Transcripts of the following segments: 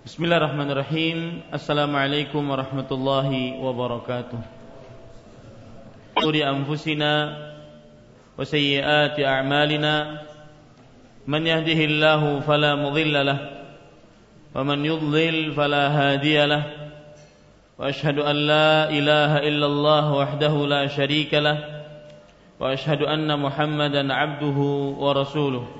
Bismillahirrahmanirrahim. Assalamualaikum warahmatullahi wabarakatuh. Quri anfusina wa sayyiati a'malina. Man yahdihillahu fala mudilla lah. Wa man yudlil fala hadiya lah. Wa ashhadu an la ilaha illallah wahdahu la sharika lah. Wa ashhadu anna muhammadan abduhu wa rasuluh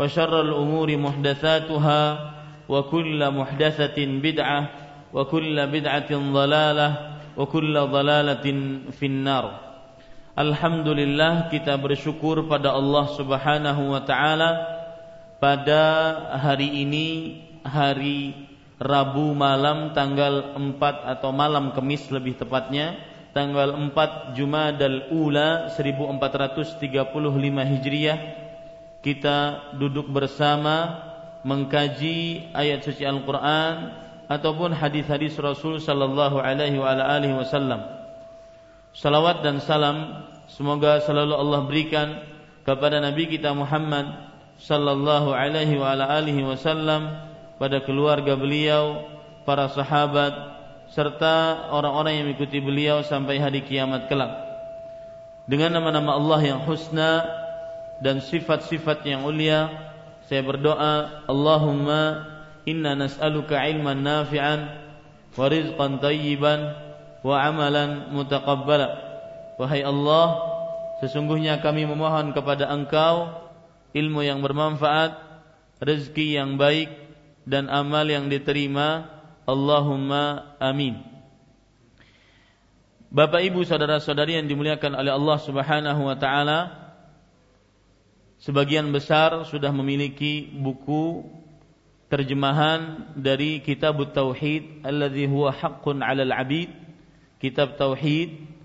وشر الأمور محدثاتها وكل محدثة بدعة وكل بدعة ضلالة وكل ضلالة في النار Alhamdulillah kita bersyukur pada Allah Subhanahu wa taala pada hari ini hari Rabu malam tanggal 4 atau malam Kamis lebih tepatnya tanggal 4 Jumadal Ula 1435 Hijriah kita duduk bersama mengkaji ayat suci Al-Qur'an ataupun hadis-hadis Rasul sallallahu alaihi wasallam. Salawat dan salam semoga selalu Allah berikan kepada Nabi kita Muhammad sallallahu alaihi wasallam pada keluarga beliau, para sahabat serta orang-orang yang mengikuti beliau sampai hari kiamat kelak. Dengan nama-nama Allah yang husna dan sifat-sifat yang mulia saya berdoa Allahumma inna nas'aluka ilman nafi'an wa rizqan tayyiban wa amalan mutaqabbala. Wahai Allah sesungguhnya kami memohon kepada Engkau ilmu yang bermanfaat rezeki yang baik dan amal yang diterima. Allahumma amin. Bapak Ibu saudara-saudari yang dimuliakan oleh Allah Subhanahu wa taala sebagian besar sudah memiliki buku terjemahan dari kitab tauhid alladhi huwa haqqun 'alal 'abid. Kitab tauhid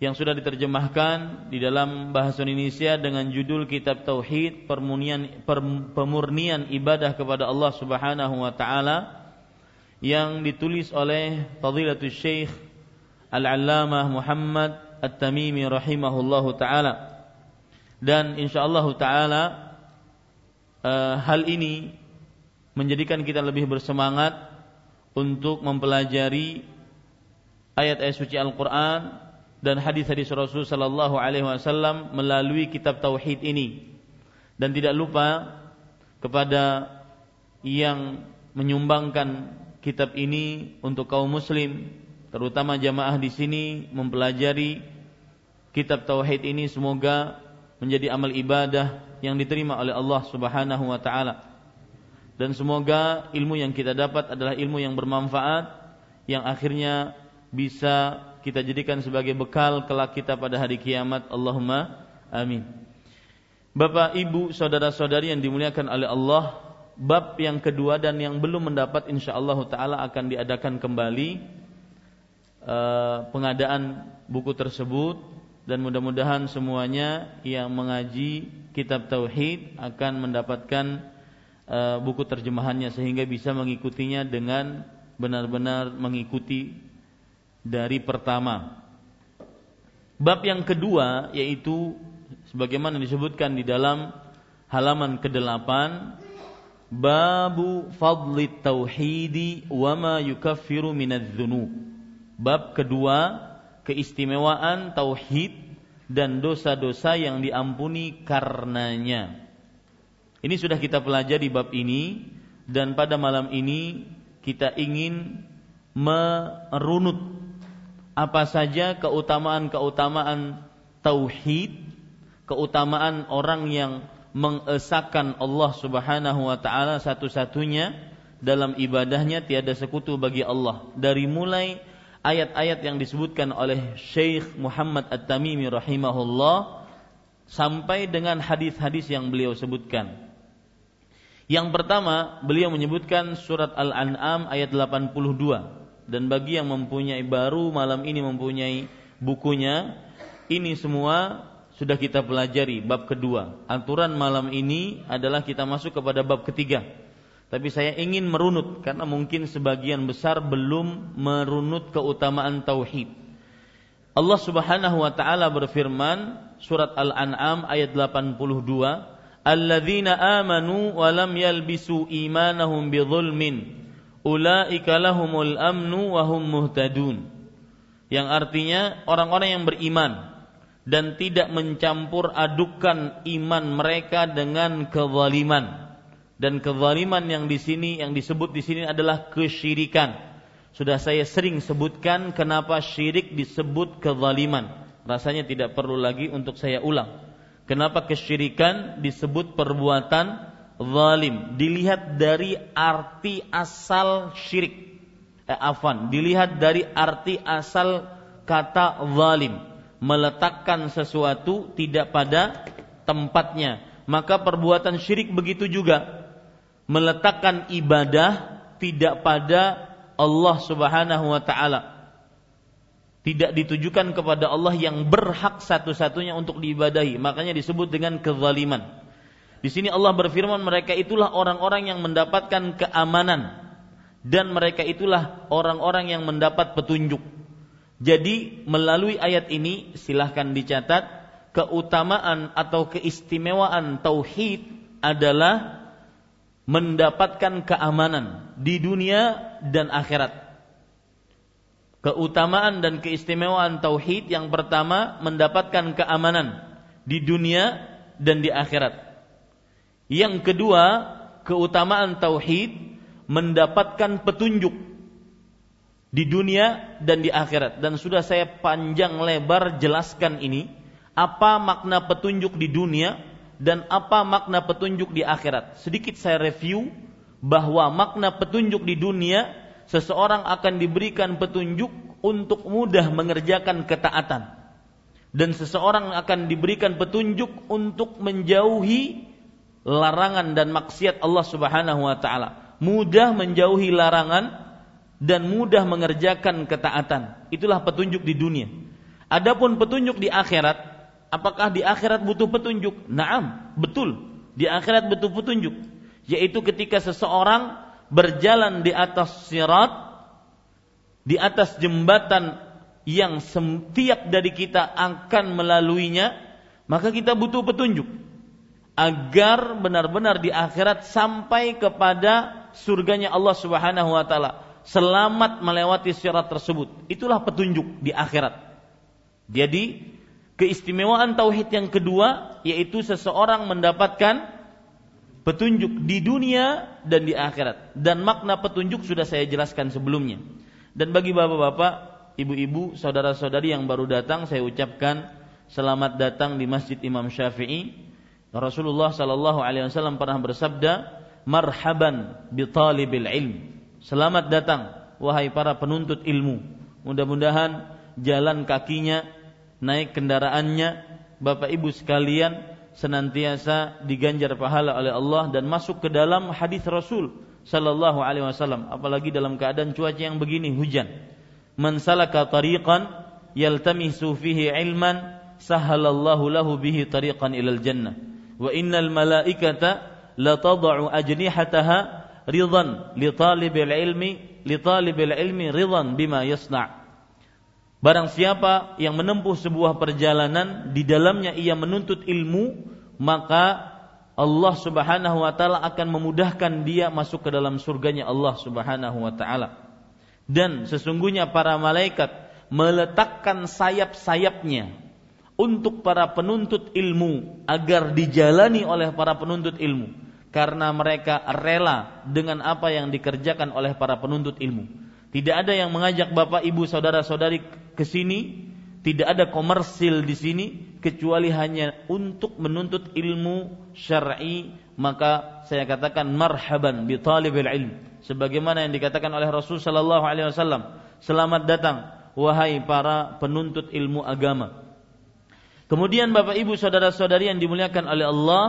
yang sudah diterjemahkan di dalam bahasa Indonesia dengan judul kitab tauhid permurnian pemurnian ibadah kepada Allah Subhanahu wa taala yang ditulis oleh Fadilatul Syekh Al-Allamah Muhammad At-Tamimi rahimahullahu taala dan insyaallah taala uh, hal ini menjadikan kita lebih bersemangat untuk mempelajari ayat-ayat suci Al-Qur'an dan hadis-hadis Rasul sallallahu alaihi wasallam melalui kitab tauhid ini. Dan tidak lupa kepada yang menyumbangkan kitab ini untuk kaum muslim, terutama jamaah di sini mempelajari kitab tauhid ini semoga menjadi amal ibadah yang diterima oleh Allah Subhanahu wa taala. Dan semoga ilmu yang kita dapat adalah ilmu yang bermanfaat yang akhirnya bisa kita jadikan sebagai bekal kelak kita pada hari kiamat. Allahumma amin. Bapak, Ibu, saudara-saudari yang dimuliakan oleh Allah, bab yang kedua dan yang belum mendapat insyaallah taala akan diadakan kembali uh, pengadaan buku tersebut dan mudah-mudahan semuanya yang mengaji kitab tauhid akan mendapatkan uh, buku terjemahannya sehingga bisa mengikutinya dengan benar-benar mengikuti dari pertama. Bab yang kedua yaitu sebagaimana disebutkan di dalam halaman ke-8 Babu fadli tauhidi wa ma yukaffiru minadz. Bab kedua keistimewaan tauhid dan dosa-dosa yang diampuni karenanya. Ini sudah kita pelajari bab ini dan pada malam ini kita ingin merunut apa saja keutamaan-keutamaan tauhid, keutamaan orang yang mengesahkan Allah Subhanahu wa taala satu-satunya dalam ibadahnya tiada sekutu bagi Allah. Dari mulai ayat-ayat yang disebutkan oleh Syekh Muhammad At-Tamimi rahimahullah sampai dengan hadis-hadis yang beliau sebutkan. Yang pertama, beliau menyebutkan surat Al-An'am ayat 82 dan bagi yang mempunyai baru malam ini mempunyai bukunya, ini semua sudah kita pelajari bab kedua. Aturan malam ini adalah kita masuk kepada bab ketiga. Tapi saya ingin merunut karena mungkin sebagian besar belum merunut keutamaan tauhid. Allah Subhanahu wa taala berfirman surat Al-An'am ayat 82, "Alladzina amanu wa lam yalbisu imanahum bidzulmin, ulaika lahumul amnu wa hum muhtadun." Yang artinya orang-orang yang beriman dan tidak mencampur adukan iman mereka dengan kezaliman. Dan kezaliman yang di sini yang disebut di sini adalah kesyirikan. Sudah saya sering sebutkan kenapa syirik disebut kezaliman. Rasanya tidak perlu lagi untuk saya ulang. Kenapa kesyirikan disebut perbuatan zalim? Dilihat dari arti asal syirik. Eh, afan, dilihat dari arti asal kata zalim meletakkan sesuatu tidak pada tempatnya. Maka perbuatan syirik begitu juga meletakkan ibadah tidak pada Allah Subhanahu wa taala. Tidak ditujukan kepada Allah yang berhak satu-satunya untuk diibadahi. Makanya disebut dengan kezaliman. Di sini Allah berfirman mereka itulah orang-orang yang mendapatkan keamanan dan mereka itulah orang-orang yang mendapat petunjuk. Jadi melalui ayat ini silahkan dicatat keutamaan atau keistimewaan tauhid adalah mendapatkan keamanan di dunia dan akhirat. Keutamaan dan keistimewaan tauhid yang pertama mendapatkan keamanan di dunia dan di akhirat. Yang kedua, keutamaan tauhid mendapatkan petunjuk di dunia dan di akhirat dan sudah saya panjang lebar jelaskan ini apa makna petunjuk di dunia dan apa makna petunjuk di akhirat. Sedikit saya review bahwa makna petunjuk di dunia seseorang akan diberikan petunjuk untuk mudah mengerjakan ketaatan dan seseorang akan diberikan petunjuk untuk menjauhi larangan dan maksiat Allah Subhanahu wa taala. Mudah menjauhi larangan dan mudah mengerjakan ketaatan. Itulah petunjuk di dunia. Adapun petunjuk di akhirat, apakah di akhirat butuh petunjuk? Naam, betul. Di akhirat butuh petunjuk, yaitu ketika seseorang berjalan di atas sirat, di atas jembatan yang setiap dari kita akan melaluinya, maka kita butuh petunjuk agar benar-benar di akhirat sampai kepada surganya Allah Subhanahu wa taala selamat melewati syarat tersebut. Itulah petunjuk di akhirat. Jadi keistimewaan tauhid yang kedua yaitu seseorang mendapatkan petunjuk di dunia dan di akhirat. Dan makna petunjuk sudah saya jelaskan sebelumnya. Dan bagi bapak-bapak, ibu-ibu, saudara-saudari yang baru datang, saya ucapkan selamat datang di Masjid Imam Syafi'i. Rasulullah Shallallahu Alaihi Wasallam pernah bersabda, "Marhaban bi talibil ilm." Selamat datang wahai para penuntut ilmu. Mudah-mudahan jalan kakinya, naik kendaraannya, Bapak Ibu sekalian senantiasa diganjar pahala oleh Allah dan masuk ke dalam hadis Rasul sallallahu alaihi wasallam apalagi dalam keadaan cuaca yang begini hujan. Man salaka tariqan yaltamisu fihi ilman sahalallahu lahu bihi tariqan ilal jannah. Wa innal malaikata la tad'u ajnihataha ridan li talibil ilmi li talibil ilmi ridan bima yasna. Barang siapa yang menempuh sebuah perjalanan di dalamnya ia menuntut ilmu, maka Allah Subhanahu wa taala akan memudahkan dia masuk ke dalam surganya Allah Subhanahu wa taala. Dan sesungguhnya para malaikat meletakkan sayap-sayapnya untuk para penuntut ilmu agar dijalani oleh para penuntut ilmu karena mereka rela dengan apa yang dikerjakan oleh para penuntut ilmu. Tidak ada yang mengajak bapak, ibu, saudara-saudari ke sini. Tidak ada komersil di sini kecuali hanya untuk menuntut ilmu syar'i. Maka saya katakan marhaban bi talibil ilm. Sebagaimana yang dikatakan oleh Rasul sallallahu alaihi wasallam selamat datang wahai para penuntut ilmu agama. Kemudian Bapak Ibu saudara-saudari yang dimuliakan oleh Allah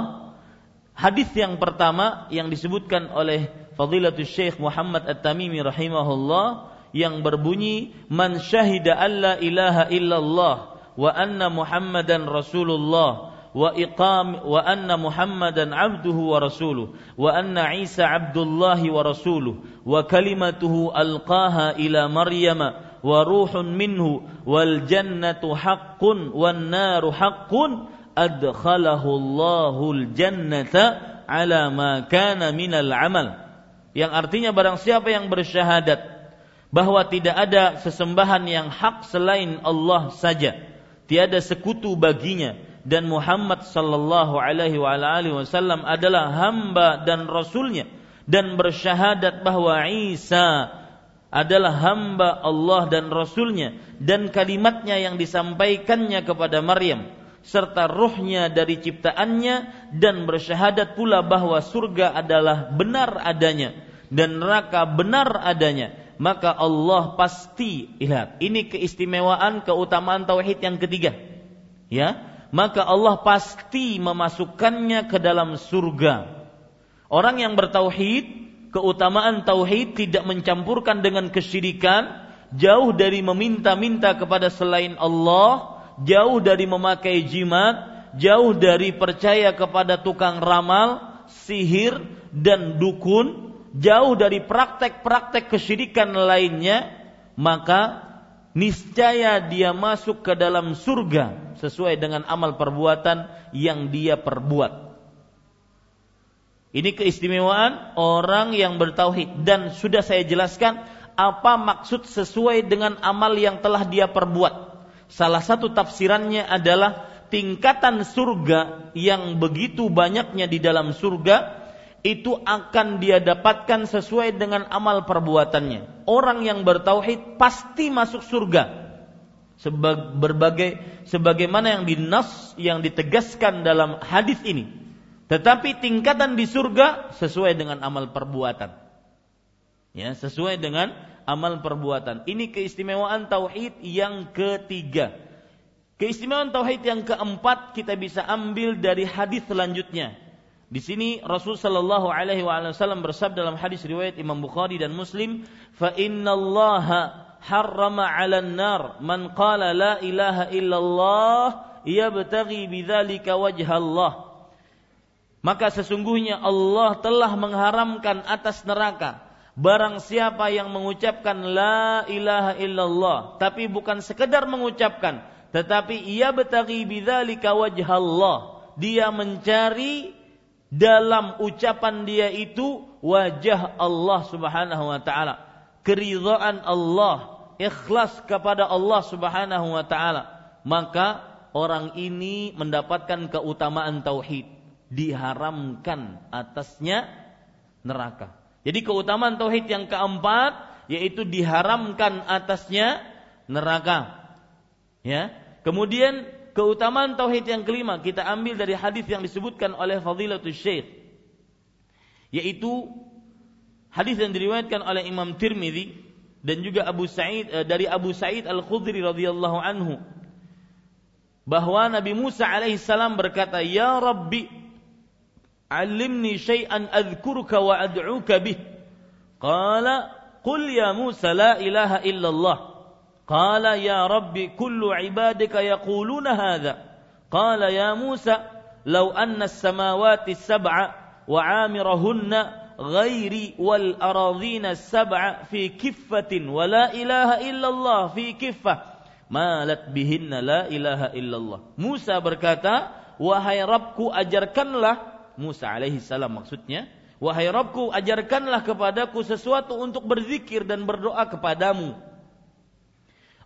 hadis yang pertama yang disebutkan oleh Fadilatul Syekh Muhammad At-Tamimi rahimahullah yang berbunyi man syahida alla ilaha illallah wa anna Muhammadan Rasulullah wa iqam wa anna Muhammadan abduhu wa rasuluh wa anna Isa abdullahi wa rasuluh wa kalimatuhu alqaha ila Maryam, wa ruhun minhu wal jannatu haqqun wan naru haqqun adkhalahu Allahul jannata ala ma kana minal amal yang artinya barang siapa yang bersyahadat bahwa tidak ada sesembahan yang hak selain Allah saja tiada sekutu baginya dan Muhammad sallallahu alaihi wasallam adalah hamba dan rasulnya dan bersyahadat bahwa Isa adalah hamba Allah dan rasulnya dan kalimatnya yang disampaikannya kepada Maryam serta ruhnya dari ciptaannya dan bersyahadat pula bahwa surga adalah benar adanya dan neraka benar adanya maka Allah pasti lihat ini keistimewaan keutamaan tauhid yang ketiga ya maka Allah pasti memasukkannya ke dalam surga. Orang yang bertauhid, keutamaan tauhid tidak mencampurkan dengan kesyirikan, jauh dari meminta-minta kepada selain Allah, jauh dari memakai jimat, jauh dari percaya kepada tukang ramal, sihir dan dukun, jauh dari praktek-praktek kesyirikan lainnya, maka niscaya dia masuk ke dalam surga sesuai dengan amal perbuatan yang dia perbuat. Ini keistimewaan orang yang bertauhid dan sudah saya jelaskan apa maksud sesuai dengan amal yang telah dia perbuat. Salah satu tafsirannya adalah tingkatan surga yang begitu banyaknya di dalam surga itu akan dia dapatkan sesuai dengan amal perbuatannya. Orang yang bertauhid pasti masuk surga. Sebag, berbagai sebagaimana yang dinas yang ditegaskan dalam hadis ini. Tetapi tingkatan di surga sesuai dengan amal perbuatan. Ya, sesuai dengan amal perbuatan. Ini keistimewaan tauhid yang ketiga. Keistimewaan tauhid yang keempat kita bisa ambil dari hadis selanjutnya di sini Rasul sallallahu alaihi wasallam bersabda dalam hadis riwayat Imam Bukhari dan Muslim, "Fa innallaha harrama 'alan nar man qala la ilaha illallah yabtaghi bidzalika wajha Allah." Maka sesungguhnya Allah telah mengharamkan atas neraka barang siapa yang mengucapkan la ilaha illallah tapi bukan sekedar mengucapkan tetapi ia betagi bidzalika wajha Allah dia mencari dalam ucapan dia itu wajah Allah Subhanahu wa taala, keridhaan Allah, ikhlas kepada Allah Subhanahu wa taala, maka orang ini mendapatkan keutamaan tauhid, diharamkan atasnya neraka. Jadi keutamaan tauhid yang keempat yaitu diharamkan atasnya neraka. Ya. Kemudian keutamaan tauhid yang kelima kita ambil dari hadis yang disebutkan oleh Fadilatul Syekh yaitu hadis yang diriwayatkan oleh Imam Tirmidzi dan juga Abu Sa'id eh, dari Abu Sa'id Al-Khudri radhiyallahu anhu bahwa Nabi Musa alaihissalam berkata ya Rabbi alimni syai'an adhkuruka wa ad'uka bih qala qul ya Musa la ilaha illallah قال يا رب كل عبادك يقولون هذا. قال يا موسى لو أن السماوات السبع وعامرهن غيري والأراضين السبع في كفة ولا إله إلا الله في كفة مالت بهن لا إله إلا الله. موسى berkata wahai Rabbku ajarkanlah Musa alaihi salam maksudnya wahai Rabbku ajarkanlah kepadaku sesuatu untuk berzikir dan berdoa kepadamu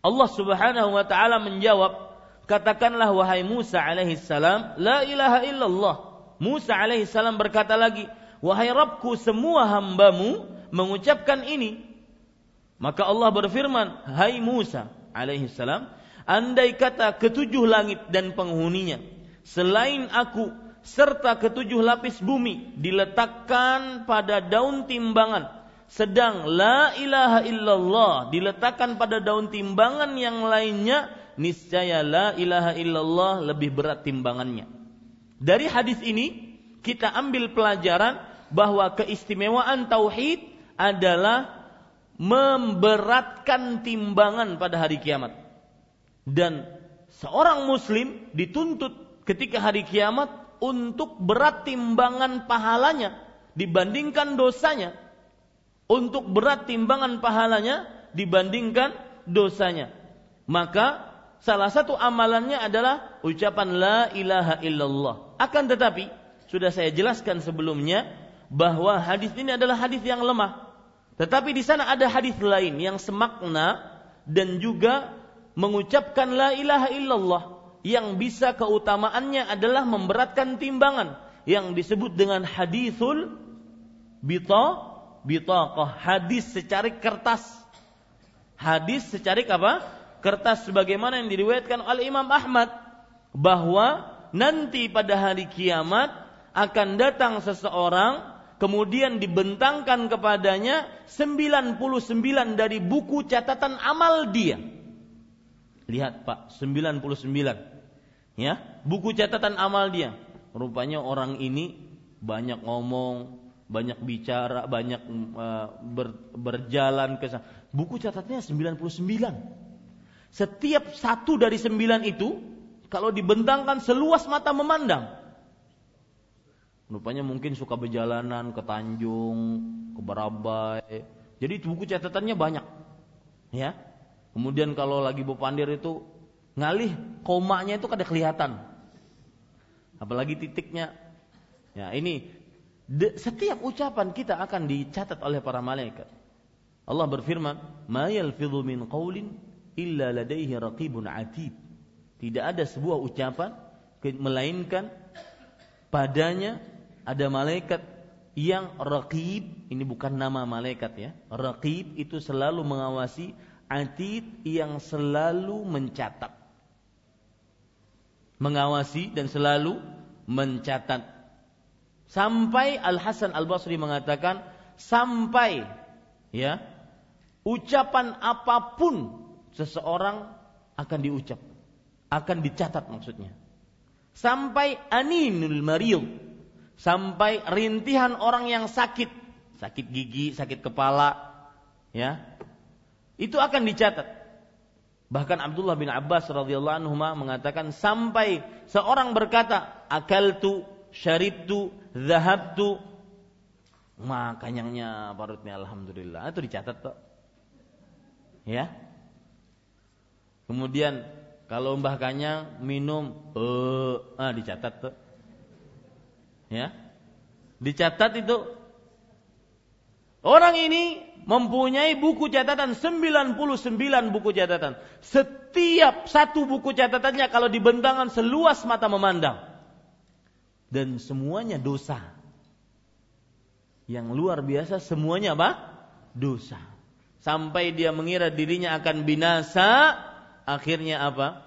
Allah Subhanahu wa taala menjawab, katakanlah wahai Musa alaihi salam, la ilaha illallah. Musa alaihi salam berkata lagi, wahai Rabbku semua hambamu mengucapkan ini. Maka Allah berfirman, "Hai Musa alaihi salam, andai kata ketujuh langit dan penghuninya selain aku serta ketujuh lapis bumi diletakkan pada daun timbangan sedang la ilaha illallah diletakkan pada daun timbangan yang lainnya niscaya la ilaha illallah lebih berat timbangannya dari hadis ini kita ambil pelajaran bahwa keistimewaan tauhid adalah memberatkan timbangan pada hari kiamat. Dan seorang muslim dituntut ketika hari kiamat untuk berat timbangan pahalanya dibandingkan dosanya. Untuk berat timbangan pahalanya dibandingkan dosanya. Maka salah satu amalannya adalah ucapan la ilaha illallah. Akan tetapi sudah saya jelaskan sebelumnya bahwa hadis ini adalah hadis yang lemah. Tetapi di sana ada hadis lain yang semakna dan juga mengucapkan la ilaha illallah yang bisa keutamaannya adalah memberatkan timbangan. Yang disebut dengan hadisul bita bitaqah. Hadis secarik kertas. Hadis secarik apa? Kertas sebagaimana yang diriwayatkan oleh Imam Ahmad. Bahwa nanti pada hari kiamat akan datang seseorang kemudian dibentangkan kepadanya 99 dari buku catatan amal dia. Lihat Pak, 99. Ya, buku catatan amal dia. Rupanya orang ini banyak ngomong, banyak bicara, banyak uh, ber, berjalan ke sana. Buku catatannya 99. Setiap satu dari sembilan itu kalau dibentangkan seluas mata memandang, Rupanya mungkin suka berjalanan ke Tanjung, ke Barabai. Jadi buku catatannya banyak. Ya. Kemudian kalau lagi Bopandir itu ngalih komanya itu kada kelihatan. Apalagi titiknya. Ya, ini de, setiap ucapan kita akan dicatat oleh para malaikat. Allah berfirman, "Ma yalfidhu min qaulin illa ladaihi raqibun atid." Tidak ada sebuah ucapan melainkan padanya ada malaikat yang raqib, ini bukan nama malaikat ya. Raqib itu selalu mengawasi, atid yang selalu mencatat. Mengawasi dan selalu mencatat. Sampai Al Hasan Al Basri mengatakan sampai ya ucapan apa pun seseorang akan diucap, akan dicatat maksudnya. Sampai aninul maril sampai rintihan orang yang sakit, sakit gigi, sakit kepala, ya, itu akan dicatat. Bahkan Abdullah bin Abbas radhiyallahu anhu mengatakan sampai seorang berkata, akaltu, syaritu, zahabtu, makanyangnya parutnya alhamdulillah itu dicatat tuh. Ya. Kemudian kalau Mbah Kanyang minum, eh, ah dicatat tuh. Ya. Dicatat itu orang ini mempunyai buku catatan 99 buku catatan. Setiap satu buku catatannya kalau dibentangkan seluas mata memandang. Dan semuanya dosa. Yang luar biasa semuanya apa? Dosa. Sampai dia mengira dirinya akan binasa, akhirnya apa?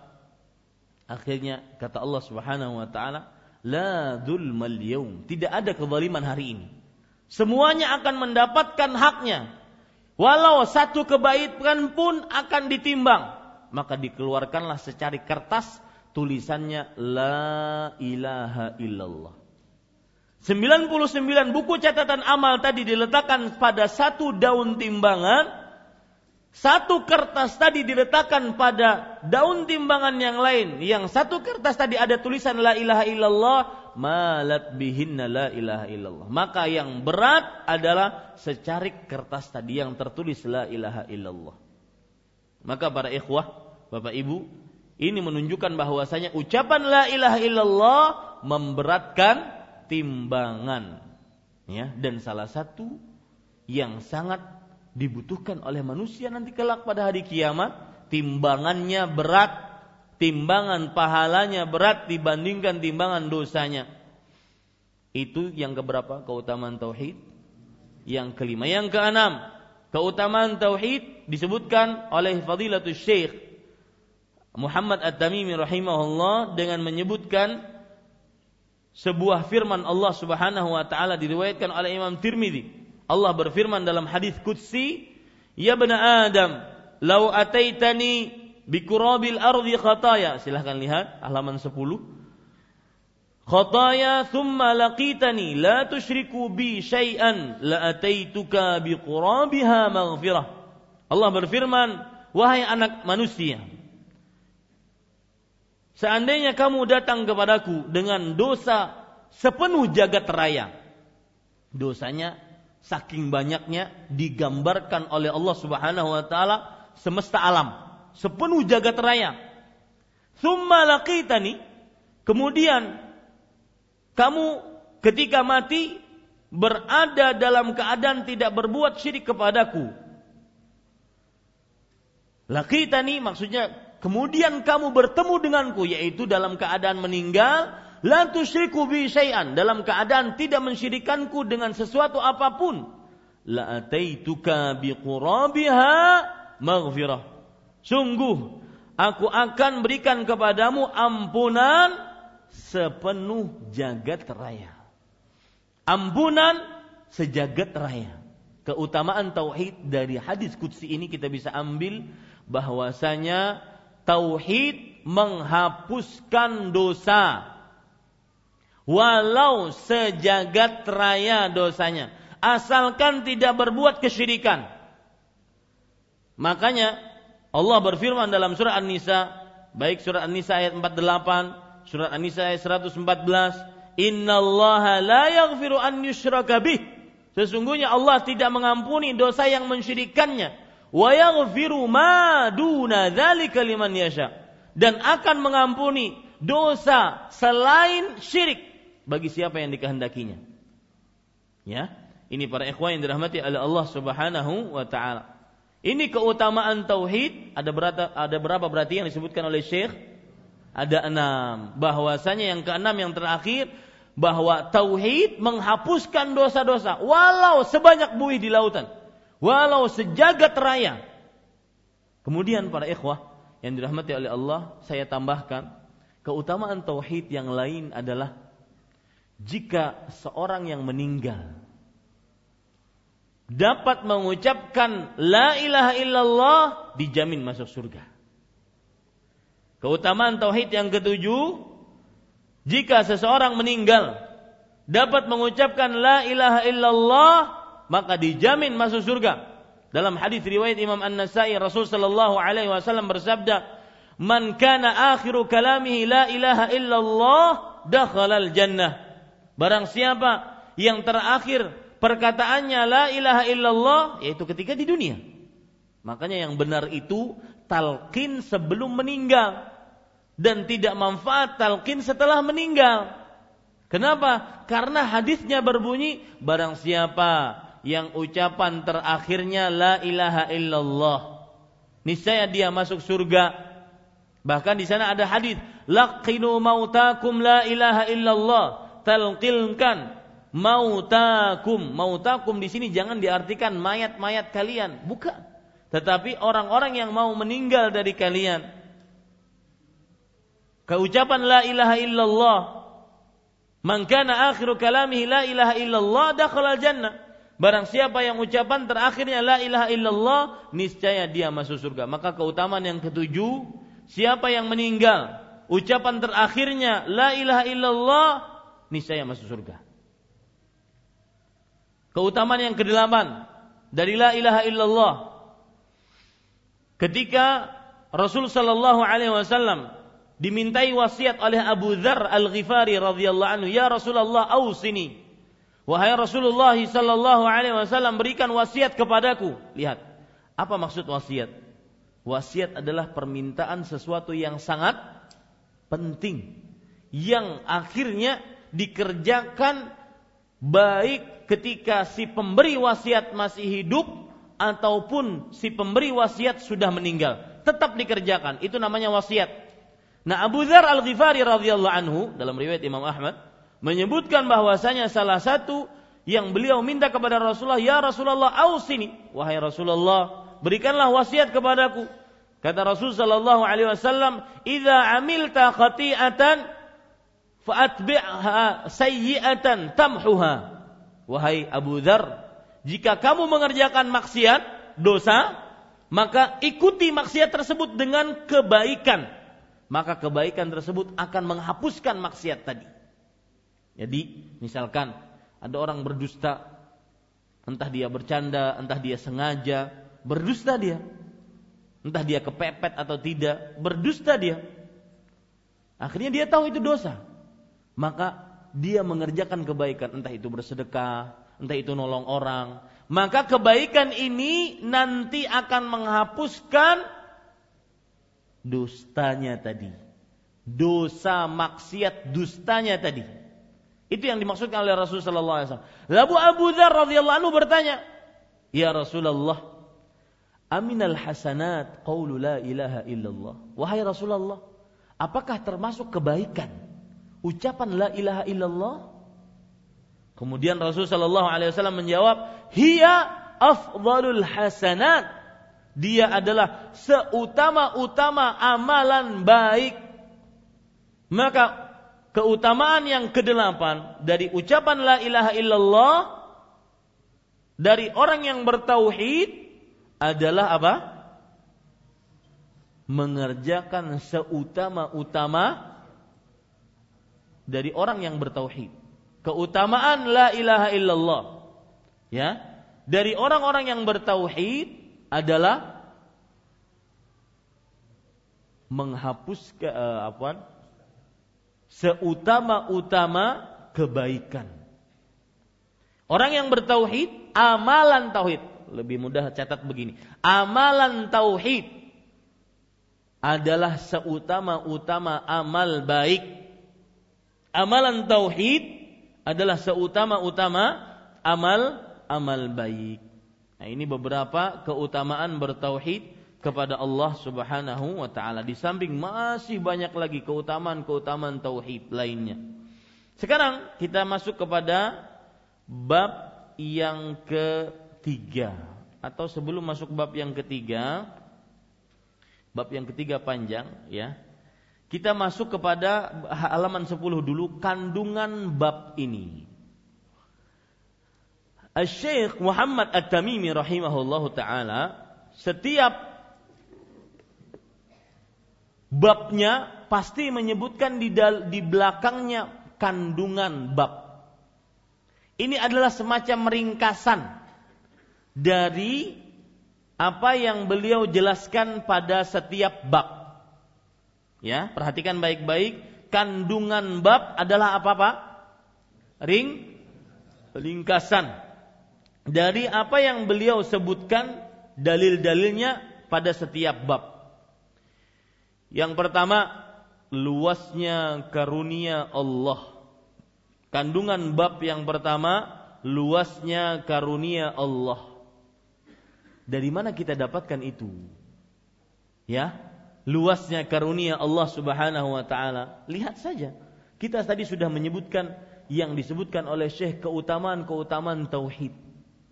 Akhirnya kata Allah Subhanahu wa taala, La dzulmal yaum. Tidak ada kezaliman hari ini. Semuanya akan mendapatkan haknya. Walau satu kebaikan pun akan ditimbang. Maka dikeluarkanlah secari kertas tulisannya La ilaha illallah. 99 buku catatan amal tadi diletakkan pada satu daun timbangan satu kertas tadi diletakkan pada daun timbangan yang lain. Yang satu kertas tadi ada tulisan la ilaha illallah, malat bihinna la ilaha illallah. Maka yang berat adalah secarik kertas tadi yang tertulis la ilaha illallah. Maka para ikhwah, Bapak Ibu, ini menunjukkan bahwasanya ucapan la ilaha illallah memberatkan timbangan. Ya, dan salah satu yang sangat dibutuhkan oleh manusia nanti kelak pada hari kiamat timbangannya berat timbangan pahalanya berat dibandingkan timbangan dosanya. Itu yang keberapa? Keutamaan tauhid. Yang kelima. Yang keenam keutamaan tauhid disebutkan oleh Fadilatul Syekh Muhammad At-Tamimi rahimahullah dengan menyebutkan sebuah firman Allah Subhanahu wa taala diriwayatkan oleh Imam Tirmidzi. Allah berfirman dalam hadis qudsi, "Ya bani Adam, lau ataitani bi kurabil ardi khataya." Silahkan lihat halaman 10. Khataya thumma laqitani la tusyriku bi syai'an la ataituka bi qurabiha maghfirah. Allah berfirman, "Wahai anak manusia, Seandainya kamu datang kepadaku dengan dosa sepenuh jagat raya, dosanya saking banyaknya digambarkan oleh Allah Subhanahu wa taala semesta alam, sepenuh jagat raya. Tsumma laqitani, kemudian kamu ketika mati berada dalam keadaan tidak berbuat syirik kepadaku. Laqitani maksudnya kemudian kamu bertemu denganku yaitu dalam keadaan meninggal la tusyriku bi syai'an dalam keadaan tidak mensyirikanku dengan sesuatu apa pun la ataituka bi qurabiha maghfirah sungguh aku akan berikan kepadamu ampunan sepenuh jagat raya. Ampunan sejagat raya. Keutamaan tauhid dari hadis qudsi ini kita bisa ambil bahwasanya tauhid menghapuskan dosa. Walau sejagat raya dosanya. Asalkan tidak berbuat kesyirikan. Makanya Allah berfirman dalam surah An-Nisa baik surah An-Nisa ayat 48 surah An-Nisa ayat 114 innallaha la yaghfiru an yushraka bih sesungguhnya Allah tidak mengampuni dosa yang mensyirikannya wa yaghfiru ma duna dzalika liman yasha dan akan mengampuni dosa selain syirik bagi siapa yang dikehendakinya. Ya, ini para ikhwan yang dirahmati oleh Allah Subhanahu wa taala. Ini keutamaan tauhid ada berapa ada berapa berarti yang disebutkan oleh Syekh? Ada enam. Bahwasanya yang keenam yang terakhir bahwa tauhid menghapuskan dosa-dosa walau sebanyak buih di lautan walau sejagat raya. Kemudian para ikhwah yang dirahmati oleh Allah, saya tambahkan keutamaan tauhid yang lain adalah jika seorang yang meninggal dapat mengucapkan la ilaha illallah dijamin masuk surga. Keutamaan tauhid yang ketujuh jika seseorang meninggal dapat mengucapkan la ilaha illallah maka dijamin masuk surga. Dalam hadis riwayat Imam An-Nasai Rasul sallallahu alaihi wasallam bersabda, "Man kana akhiru kalamihi la ilaha illallah dakhalal jannah." Barang siapa yang terakhir perkataannya la ilaha illallah yaitu ketika di dunia. Makanya yang benar itu talqin sebelum meninggal dan tidak manfaat talqin setelah meninggal. Kenapa? Karena hadisnya berbunyi barang siapa yang ucapan terakhirnya la ilaha illallah. Niscaya dia masuk surga. Bahkan di sana ada hadis, laqinu mautakum la ilaha illallah. Talqilkan mautakum. Mautakum di sini jangan diartikan mayat-mayat kalian, bukan. Tetapi orang-orang yang mau meninggal dari kalian. Keucapan la ilaha illallah. Man kana akhiru kalamihi la ilaha illallah dakhala jannah Barang siapa yang ucapan terakhirnya la ilaha illallah, niscaya dia masuk surga. Maka keutamaan yang ketujuh, siapa yang meninggal, ucapan terakhirnya la ilaha illallah, niscaya masuk surga. Keutamaan yang kedelapan dari la ilaha illallah. Ketika Rasul sallallahu alaihi wasallam dimintai wasiat oleh Abu Dzar Al-Ghifari radhiyallahu anhu, "Ya Rasulullah, ausini." Wahai Rasulullah sallallahu alaihi wasallam berikan wasiat kepadaku. Lihat, apa maksud wasiat? Wasiat adalah permintaan sesuatu yang sangat penting yang akhirnya dikerjakan baik ketika si pemberi wasiat masih hidup ataupun si pemberi wasiat sudah meninggal. Tetap dikerjakan. Itu namanya wasiat. Nah, Abu Dzar Al-Ghifari radhiyallahu anhu dalam riwayat Imam Ahmad menyebutkan bahwasanya salah satu yang beliau minta kepada Rasulullah, "Ya Rasulullah, ausini." Wahai Rasulullah, berikanlah wasiat kepadaku. Kata Rasul sallallahu alaihi wasallam, "Idza amilta khati'atan fa'atbi'ha sayyi'atan tamhuha." Wahai Abu Dzar, jika kamu mengerjakan maksiat, dosa, maka ikuti maksiat tersebut dengan kebaikan. Maka kebaikan tersebut akan menghapuskan maksiat tadi. Jadi, misalkan ada orang berdusta, entah dia bercanda, entah dia sengaja, berdusta dia. Entah dia kepepet atau tidak, berdusta dia. Akhirnya dia tahu itu dosa. Maka dia mengerjakan kebaikan, entah itu bersedekah, entah itu nolong orang. Maka kebaikan ini nanti akan menghapuskan dustanya tadi. Dosa maksiat dustanya tadi. Itu yang dimaksudkan oleh Rasulullah sallallahu alaihi wasallam. Abu Dzar radhiyallahu anhu bertanya, "Ya Rasulullah, aminal hasanat qaulu la ilaha illallah." Wahai Rasulullah, apakah termasuk kebaikan ucapan la ilaha illallah? Kemudian Rasulullah sallallahu alaihi wasallam menjawab, "Hiya afdalul hasanat." Dia adalah seutama-utama amalan baik. Maka keutamaan yang kedelapan dari ucapan la ilaha illallah dari orang yang bertauhid adalah apa? Mengerjakan seutama-utama dari orang yang bertauhid. Keutamaan la ilaha illallah. Ya. Dari orang-orang yang bertauhid adalah menghapuskan uh, apa? seutama-utama kebaikan. Orang yang bertauhid, amalan tauhid, lebih mudah catat begini. Amalan tauhid adalah seutama-utama amal baik. Amalan tauhid adalah seutama-utama amal amal baik. Nah, ini beberapa keutamaan bertauhid kepada Allah Subhanahu wa taala. Di samping masih banyak lagi keutamaan-keutamaan tauhid lainnya. Sekarang kita masuk kepada bab yang ketiga atau sebelum masuk bab yang ketiga bab yang ketiga panjang ya. Kita masuk kepada halaman 10 dulu kandungan bab ini. Syekh Muhammad At-Tamimi rahimahullahu taala setiap babnya pasti menyebutkan di, dal, di belakangnya kandungan bab. Ini adalah semacam ringkasan dari apa yang beliau jelaskan pada setiap bab. Ya, perhatikan baik-baik. Kandungan bab adalah apa pak? Ring, ringkasan dari apa yang beliau sebutkan dalil-dalilnya pada setiap bab. Yang pertama, luasnya karunia Allah. Kandungan bab yang pertama, luasnya karunia Allah. Dari mana kita dapatkan itu? Ya, luasnya karunia Allah Subhanahu wa taala. Lihat saja. Kita tadi sudah menyebutkan yang disebutkan oleh Syekh keutamaan-keutamaan tauhid.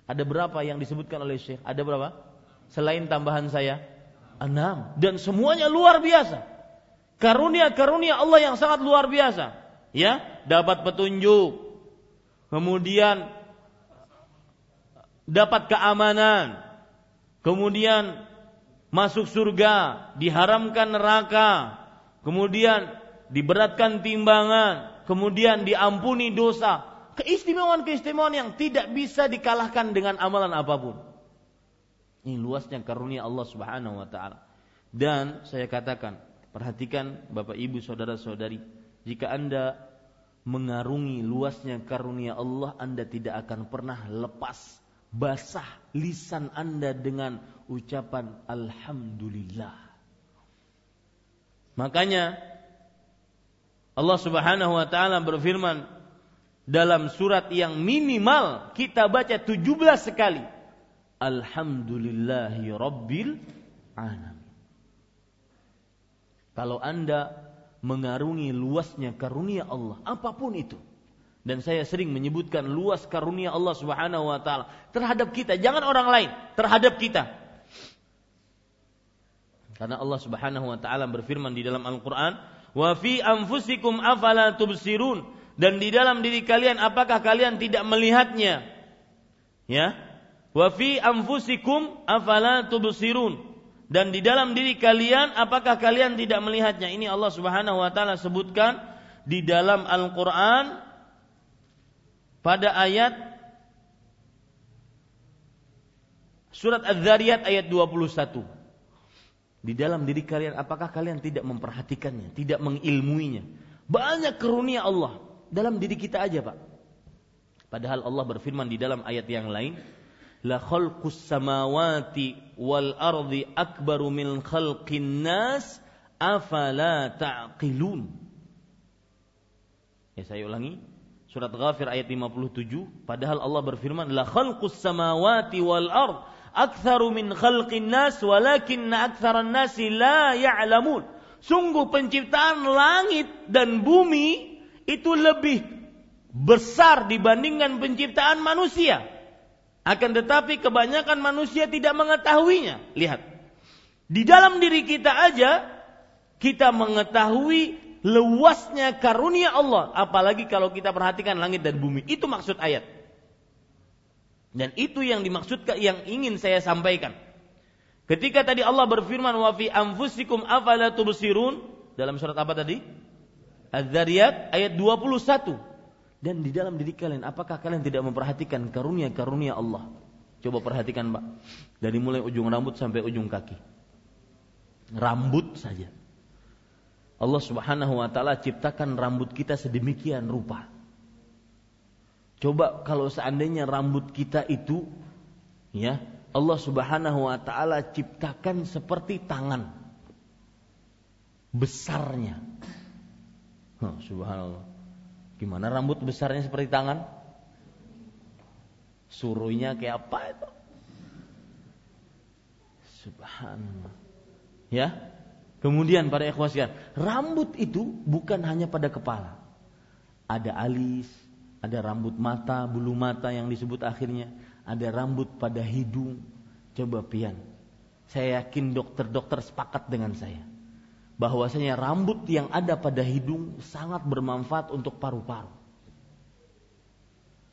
Ada berapa yang disebutkan oleh Syekh? Ada berapa? Selain tambahan saya, enam dan semuanya luar biasa. Karunia-karunia Allah yang sangat luar biasa. Ya, dapat petunjuk. Kemudian dapat keamanan. Kemudian masuk surga, diharamkan neraka. Kemudian diberatkan timbangan, kemudian diampuni dosa. Keistimewaan-keistimewaan yang tidak bisa dikalahkan dengan amalan apa pun. Ini luasnya karunia Allah Subhanahu wa taala. Dan saya katakan, perhatikan Bapak Ibu saudara-saudari, jika Anda mengarungi luasnya karunia Allah, Anda tidak akan pernah lepas basah lisan Anda dengan ucapan alhamdulillah. Makanya Allah Subhanahu wa taala berfirman dalam surat yang minimal kita baca 17 sekali Alhamdulillahi Rabbil Alamin. Kalau Anda mengarungi luasnya karunia Allah, apa pun itu, Dan saya sering menyebutkan luas karunia Allah Subhanahu wa taala terhadap kita, jangan orang lain, terhadap kita. Karena Allah Subhanahu wa taala berfirman di dalam Al-Qur'an, "Wa fi anfusikum afala tubsirun?" Dan di dalam diri kalian apakah kalian tidak melihatnya? Ya. Wa fi anfusikum afala tubsirun? Dan di dalam diri kalian apakah kalian tidak melihatnya? Ini Allah Subhanahu wa taala sebutkan di dalam Al-Qur'an pada ayat surat Az-Zariyat ayat 21. Di dalam diri kalian apakah kalian tidak memperhatikannya, tidak mengilmuinya? Banyak karunia Allah dalam diri kita aja, Pak. Padahal Allah berfirman di dalam ayat yang lain, la khalqus samawati wal ardi akbaru min khalqin nas afala ta'qilun. Ya saya ulangi, Surat Ghafir ayat 57, padahal Allah berfirman, "La khalqus samawati wal ard aktsaru min khalqin nas walakinna aktsaran nasi la ya'lamun." Sungguh penciptaan langit dan bumi itu lebih besar dibandingkan penciptaan manusia. Akan tetapi kebanyakan manusia tidak mengetahuinya. Lihat. Di dalam diri kita aja kita mengetahui luasnya karunia Allah, apalagi kalau kita perhatikan langit dan bumi. Itu maksud ayat. Dan itu yang dimaksudkan yang ingin saya sampaikan. Ketika tadi Allah berfirman wa fi anfusikum afala tubsirun dalam surat apa tadi? Az-Zariyat ayat 21. Dan di dalam diri kalian apakah kalian tidak memperhatikan karunia-karunia Allah? Coba perhatikan, Pak. Dari mulai ujung rambut sampai ujung kaki. Rambut saja Allah Subhanahu wa taala ciptakan rambut kita sedemikian rupa. Coba kalau seandainya rambut kita itu ya, Allah Subhanahu wa taala ciptakan seperti tangan. Besarnya. Oh, subhanallah. Gimana rambut besarnya seperti tangan? Suruhnya kayak apa itu? Subhanallah. Ya, Kemudian para ikhwasian, rambut itu bukan hanya pada kepala. Ada alis, ada rambut mata, bulu mata yang disebut akhirnya, ada rambut pada hidung. Coba pian. Saya yakin dokter-dokter sepakat dengan saya bahwasanya rambut yang ada pada hidung sangat bermanfaat untuk paru-paru.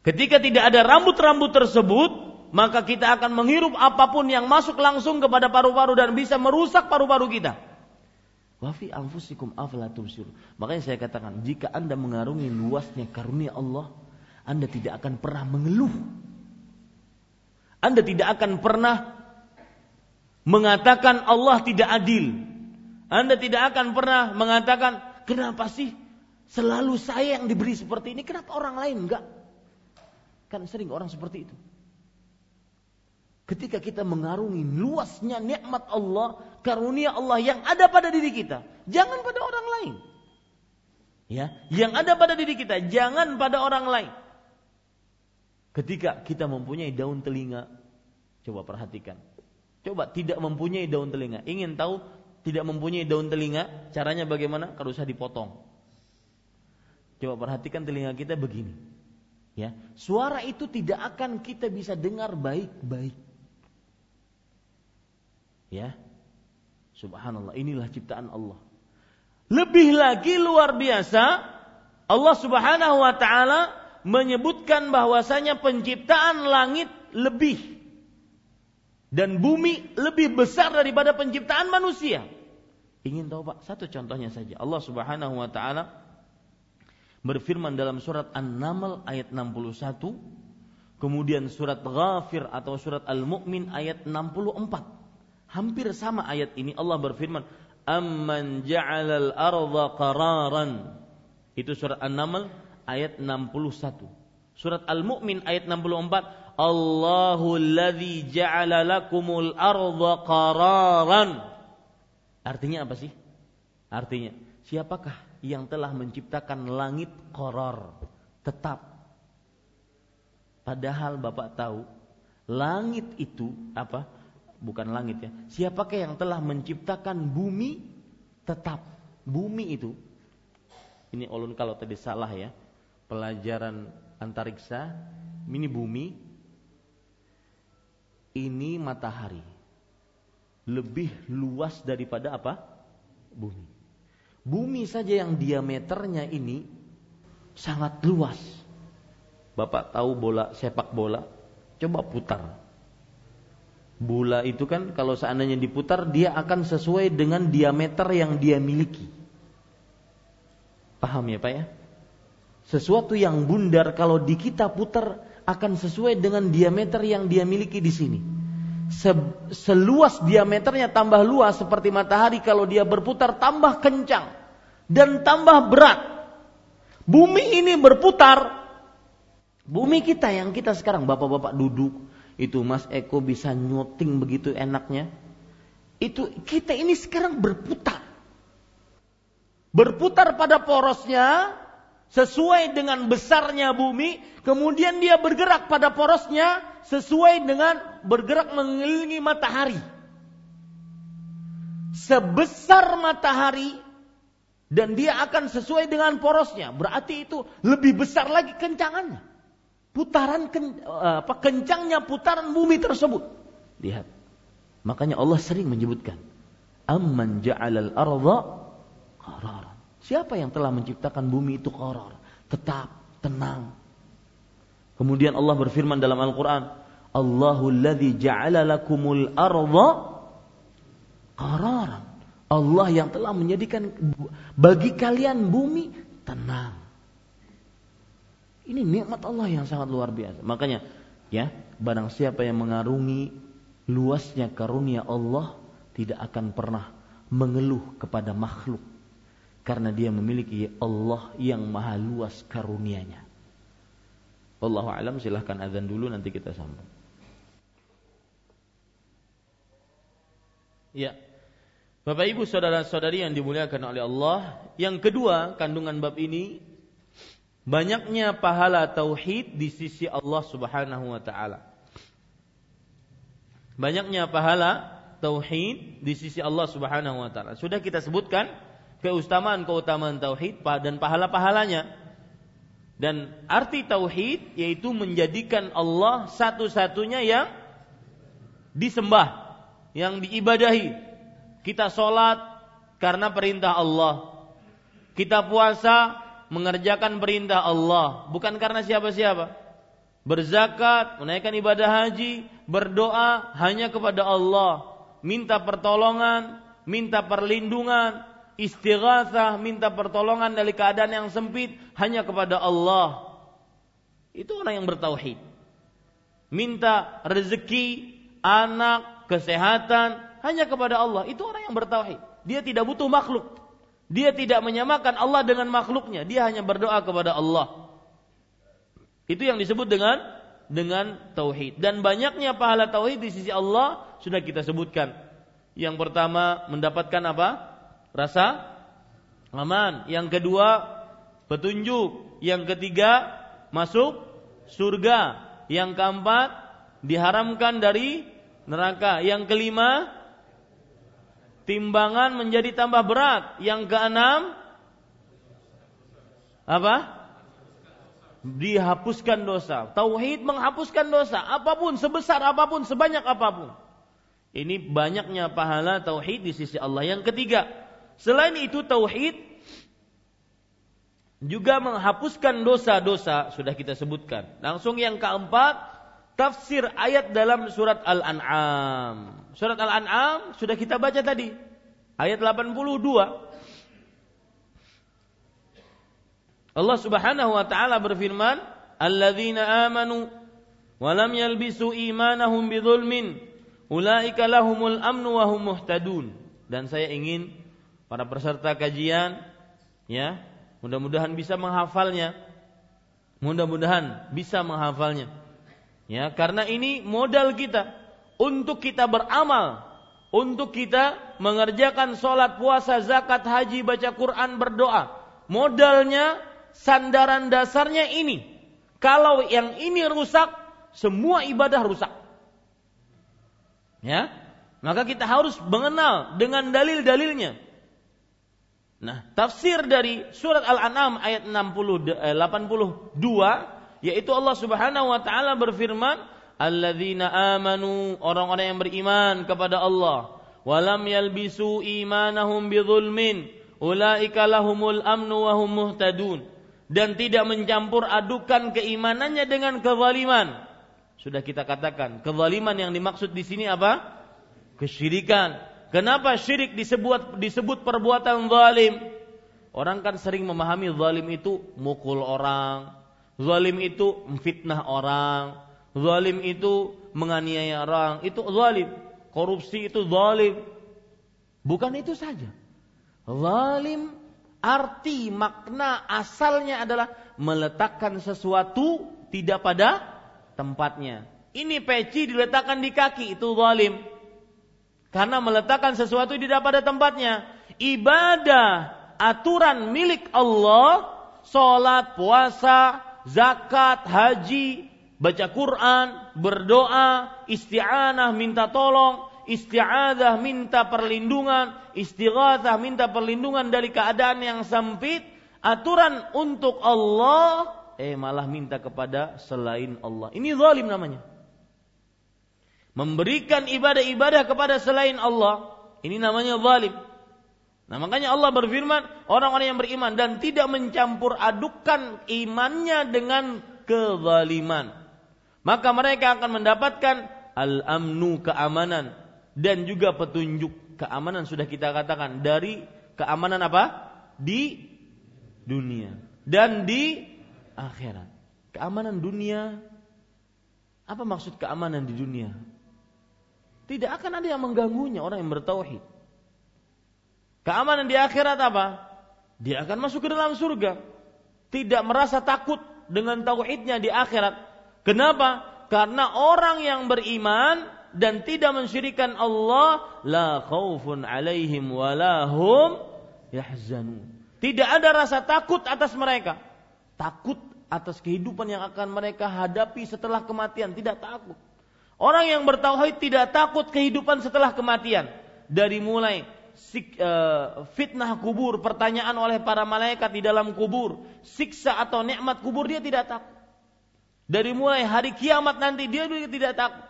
Ketika tidak ada rambut-rambut tersebut, maka kita akan menghirup apa pun yang masuk langsung kepada paru-paru dan bisa merusak paru-paru kita. Wafi anfusikum afala tubsir. Makanya saya katakan, jika Anda mengarungi luasnya karunia Allah, Anda tidak akan pernah mengeluh. Anda tidak akan pernah mengatakan Allah tidak adil. Anda tidak akan pernah mengatakan, kenapa sih selalu saya yang diberi seperti ini, kenapa orang lain enggak? Kan sering orang seperti itu. Ketika kita mengarungi luasnya nikmat Allah, karunia Allah yang ada pada diri kita, jangan pada orang lain. Ya, yang ada pada diri kita, jangan pada orang lain. Ketika kita mempunyai daun telinga, coba perhatikan. Coba tidak mempunyai daun telinga, ingin tahu tidak mempunyai daun telinga, caranya bagaimana? Kalau usah dipotong. Coba perhatikan telinga kita begini. Ya, suara itu tidak akan kita bisa dengar baik-baik. Ya. Subhanallah, inilah ciptaan Allah. Lebih lagi luar biasa, Allah Subhanahu wa taala menyebutkan bahwasanya penciptaan langit lebih dan bumi lebih besar daripada penciptaan manusia. Ingin tahu Pak? Satu contohnya saja. Allah Subhanahu wa taala berfirman dalam surat An-Naml ayat 61, kemudian surat Ghafir atau surat Al-Mu'min ayat 64. Hampir sama ayat ini Allah berfirman, "Amman ja'alal arda qararan." Itu surat An-Naml ayat 61. Surat Al-Mu'min ayat 64, "Allahu alladzi ja'ala lakumul arda qararan." Artinya apa sih? Artinya, siapakah yang telah menciptakan langit koror tetap? Padahal Bapak tahu, langit itu apa? Bukan langit ya. Siapakah yang telah menciptakan bumi tetap? Bumi itu ini ulun kalau tadi salah ya. pelajaran antariksa, ini bumi, ini matahari. Lebih luas daripada apa? Bumi. Bumi saja yang diameternya ini sangat luas. Bapak tahu bola sepak bola? Coba putar. Bola itu kan kalau seandainya diputar dia akan sesuai dengan diameter yang dia miliki. Paham ya Pak ya? Sesuatu yang bundar kalau di kita putar akan sesuai dengan diameter yang dia miliki di sini. seluas diameternya tambah luas seperti matahari kalau dia berputar tambah kencang dan tambah berat. Bumi ini berputar. Bumi kita yang kita sekarang bapak-bapak duduk itu Mas Eko bisa nyoting begitu enaknya. Itu kita ini sekarang berputar. Berputar pada porosnya sesuai dengan besarnya bumi, kemudian dia bergerak pada porosnya sesuai dengan bergerak mengelilingi matahari. Sebesar matahari dan dia akan sesuai dengan porosnya, berarti itu lebih besar lagi kencangannya. Putaran ken, apa kencangnya putaran bumi tersebut. Lihat. Makanya Allah sering menyebutkan, "Amman ja'alal arda qararan." Siapa yang telah menciptakan bumi itu korar, tetap, tenang. Kemudian Allah berfirman dalam Al-Quran, Allahu alladhi ja'ala lakumul arda. Allah yang telah menjadikan bagi kalian bumi tenang. Ini nikmat Allah yang sangat luar biasa. Makanya ya, barang siapa yang mengarungi luasnya karunia Allah tidak akan pernah mengeluh kepada makhluk karena dia memiliki Allah yang maha luas karunia-Nya. Wallahu alam silahkan azan dulu nanti kita sambung. Ya. Bapak Ibu saudara-saudari yang dimuliakan oleh Allah, yang kedua kandungan bab ini banyaknya pahala tauhid di sisi Allah Subhanahu wa taala. Banyaknya pahala tauhid di sisi Allah Subhanahu wa taala. Sudah kita sebutkan keutamaan-keutamaan tauhid dan pahala-pahalanya. Dan arti tauhid yaitu menjadikan Allah satu-satunya yang disembah, yang diibadahi. Kita sholat karena perintah Allah. Kita puasa mengerjakan perintah Allah, bukan karena siapa-siapa. Berzakat, menaikkan ibadah haji, berdoa hanya kepada Allah, minta pertolongan, minta perlindungan, istighatsah, minta pertolongan dari keadaan yang sempit hanya kepada Allah. Itu orang yang bertauhid. Minta rezeki, anak, kesehatan hanya kepada Allah. Itu orang yang bertauhid. Dia tidak butuh makhluk. Dia tidak menyamakan Allah dengan makhluknya. Dia hanya berdoa kepada Allah. Itu yang disebut dengan dengan tauhid. Dan banyaknya pahala tauhid di sisi Allah sudah kita sebutkan. Yang pertama mendapatkan apa? rasa aman. Yang kedua, petunjuk. Yang ketiga, masuk surga. Yang keempat, diharamkan dari neraka. Yang kelima, timbangan menjadi tambah berat. Yang keenam, apa? Dihapuskan dosa. Tauhid menghapuskan dosa. Apa pun, sebesar apa pun, sebanyak apa pun. Ini banyaknya pahala tauhid di sisi Allah. Yang ketiga, Selain itu tauhid juga menghapuskan dosa-dosa sudah kita sebutkan. Langsung yang keempat, tafsir ayat dalam surat Al-An'am. Surat Al-An'am sudah kita baca tadi. Ayat 82. Allah Subhanahu wa taala berfirman, "Alladzina amanu wa lam yalbisu imanahum bidzulmin, ulaika lahumul amnu wa hum muhtadun." Dan saya ingin para peserta kajian ya mudah-mudahan bisa menghafalnya mudah-mudahan bisa menghafalnya ya karena ini modal kita untuk kita beramal untuk kita mengerjakan sholat puasa zakat haji baca Quran berdoa. Modalnya sandaran dasarnya ini. Kalau yang ini rusak semua ibadah rusak. Ya maka kita harus mengenal dengan dalil-dalilnya. Nah, tafsir dari surat Al-An'am ayat 60 82 eh, yaitu Allah Subhanahu wa taala berfirman, "Alladzina amanu orang-orang yang beriman kepada Allah, walam yalbisu imanahum bidzulmin, ulaika lahumul amnu wa hum muhtadun." Dan tidak mencampur adukan keimanannya dengan kezaliman. Sudah kita katakan, kezaliman yang dimaksud di sini apa? Kesyirikan Kenapa syirik disebut disebut perbuatan zalim? Orang kan sering memahami zalim itu mukul orang, zalim itu memfitnah orang, zalim itu menganiaya orang, itu zalim. Korupsi itu zalim. Bukan itu saja. Zalim arti makna asalnya adalah meletakkan sesuatu tidak pada tempatnya. Ini peci diletakkan di kaki itu zalim. Karena meletakkan sesuatu tidak pada tempatnya. Ibadah, aturan milik Allah, sholat, puasa, zakat, haji, baca Quran, berdoa, isti'anah, minta tolong, isti'adah, minta perlindungan, istighatsah, minta perlindungan dari keadaan yang sempit, aturan untuk Allah, eh malah minta kepada selain Allah. Ini zalim namanya memberikan ibadah-ibadah kepada selain Allah, ini namanya zalim. Nah makanya Allah berfirman, orang-orang yang beriman dan tidak mencampur adukan imannya dengan kezaliman. Maka mereka akan mendapatkan al-amnu keamanan dan juga petunjuk keamanan sudah kita katakan dari keamanan apa? Di dunia dan di akhirat. Keamanan dunia apa maksud keamanan di dunia? Tidak akan ada yang mengganggunya orang yang bertauhid. Keamanan di akhirat apa? Dia akan masuk ke dalam surga. Tidak merasa takut dengan tauhidnya di akhirat. Kenapa? Karena orang yang beriman dan tidak mensyirikan Allah la khaufun alaihim walahum yahzanun. Tidak ada rasa takut atas mereka. Takut atas kehidupan yang akan mereka hadapi setelah kematian, tidak takut. Orang yang bertauhid tidak takut kehidupan setelah kematian. Dari mulai fitnah kubur, pertanyaan oleh para malaikat di dalam kubur, siksa atau nikmat kubur dia tidak takut. Dari mulai hari kiamat nanti dia juga tidak takut.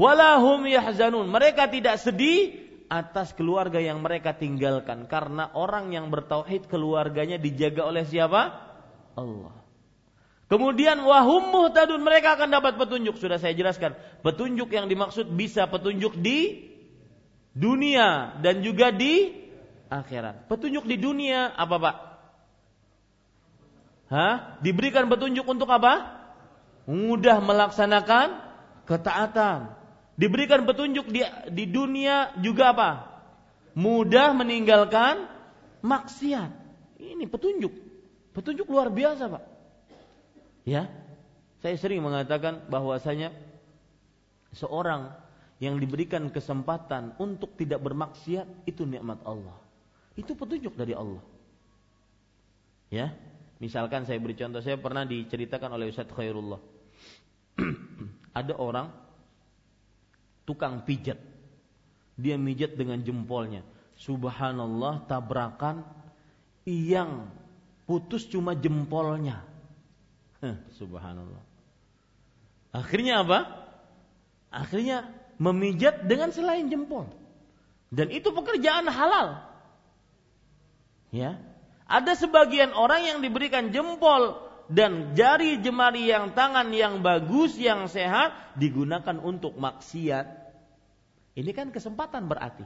Walahum yahzanun. Mereka tidak sedih atas keluarga yang mereka tinggalkan karena orang yang bertauhid keluarganya dijaga oleh siapa? Allah. Kemudian wahum muhtadun mereka akan dapat petunjuk sudah saya jelaskan. Petunjuk yang dimaksud bisa petunjuk di dunia dan juga di akhirat. Petunjuk di dunia apa Pak? Hah? Diberikan petunjuk untuk apa? Mudah melaksanakan ketaatan. Diberikan petunjuk di, di dunia juga apa? Mudah meninggalkan maksiat. Ini petunjuk. Petunjuk luar biasa, Pak. Ya, saya sering mengatakan bahwasanya seorang yang diberikan kesempatan untuk tidak bermaksiat itu nikmat Allah. Itu petunjuk dari Allah. Ya, misalkan saya beri contoh, saya pernah diceritakan oleh Ustaz Khairullah. Ada orang tukang pijat. Dia mijat dengan jempolnya. Subhanallah tabrakan yang putus cuma jempolnya. Subhanallah. Akhirnya apa? Akhirnya memijat dengan selain jempol. Dan itu pekerjaan halal. Ya. Ada sebagian orang yang diberikan jempol dan jari jemari yang tangan yang bagus yang sehat digunakan untuk maksiat. Ini kan kesempatan berarti.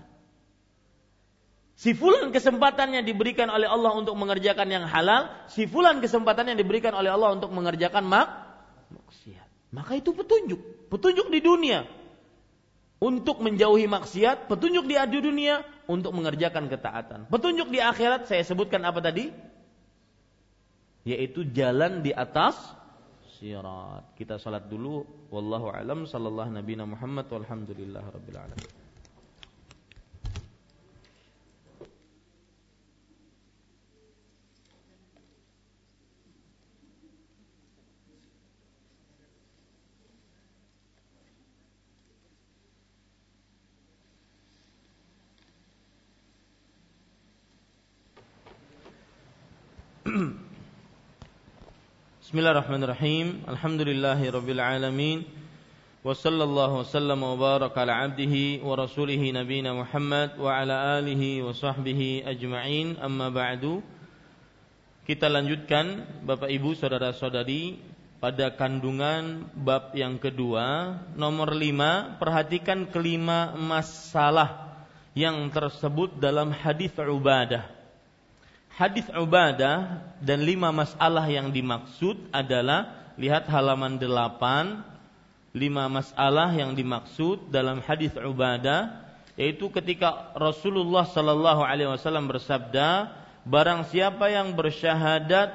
Si fulan kesempatannya diberikan oleh Allah untuk mengerjakan yang halal, si fulan kesempatannya diberikan oleh Allah untuk mengerjakan mak maksiat. Maka itu petunjuk, petunjuk di dunia untuk menjauhi maksiat, petunjuk di dunia untuk mengerjakan ketaatan. Petunjuk di akhirat saya sebutkan apa tadi? Yaitu jalan di atas sirat. Kita salat dulu. Wallahu alam sallallahu nabi Muhammad walhamdulillah rabbil alamin. Bismillahirrahmanirrahim. Alhamdulillahi rabbil alamin. Wa sallallahu wasallam wa baraka ala abdihi wa rasulihi nabina Muhammad wa ala alihi wa sahbihi ajma'in. Amma ba'du. Kita lanjutkan Bapak Ibu saudara-saudari pada kandungan bab yang kedua nomor lima perhatikan kelima masalah yang tersebut dalam hadis Ubadah hadis Ubadah dan lima masalah yang dimaksud adalah lihat halaman 8 lima masalah yang dimaksud dalam hadis Ubadah yaitu ketika Rasulullah Sallallahu Alaihi Wasallam bersabda barang siapa yang bersyahadat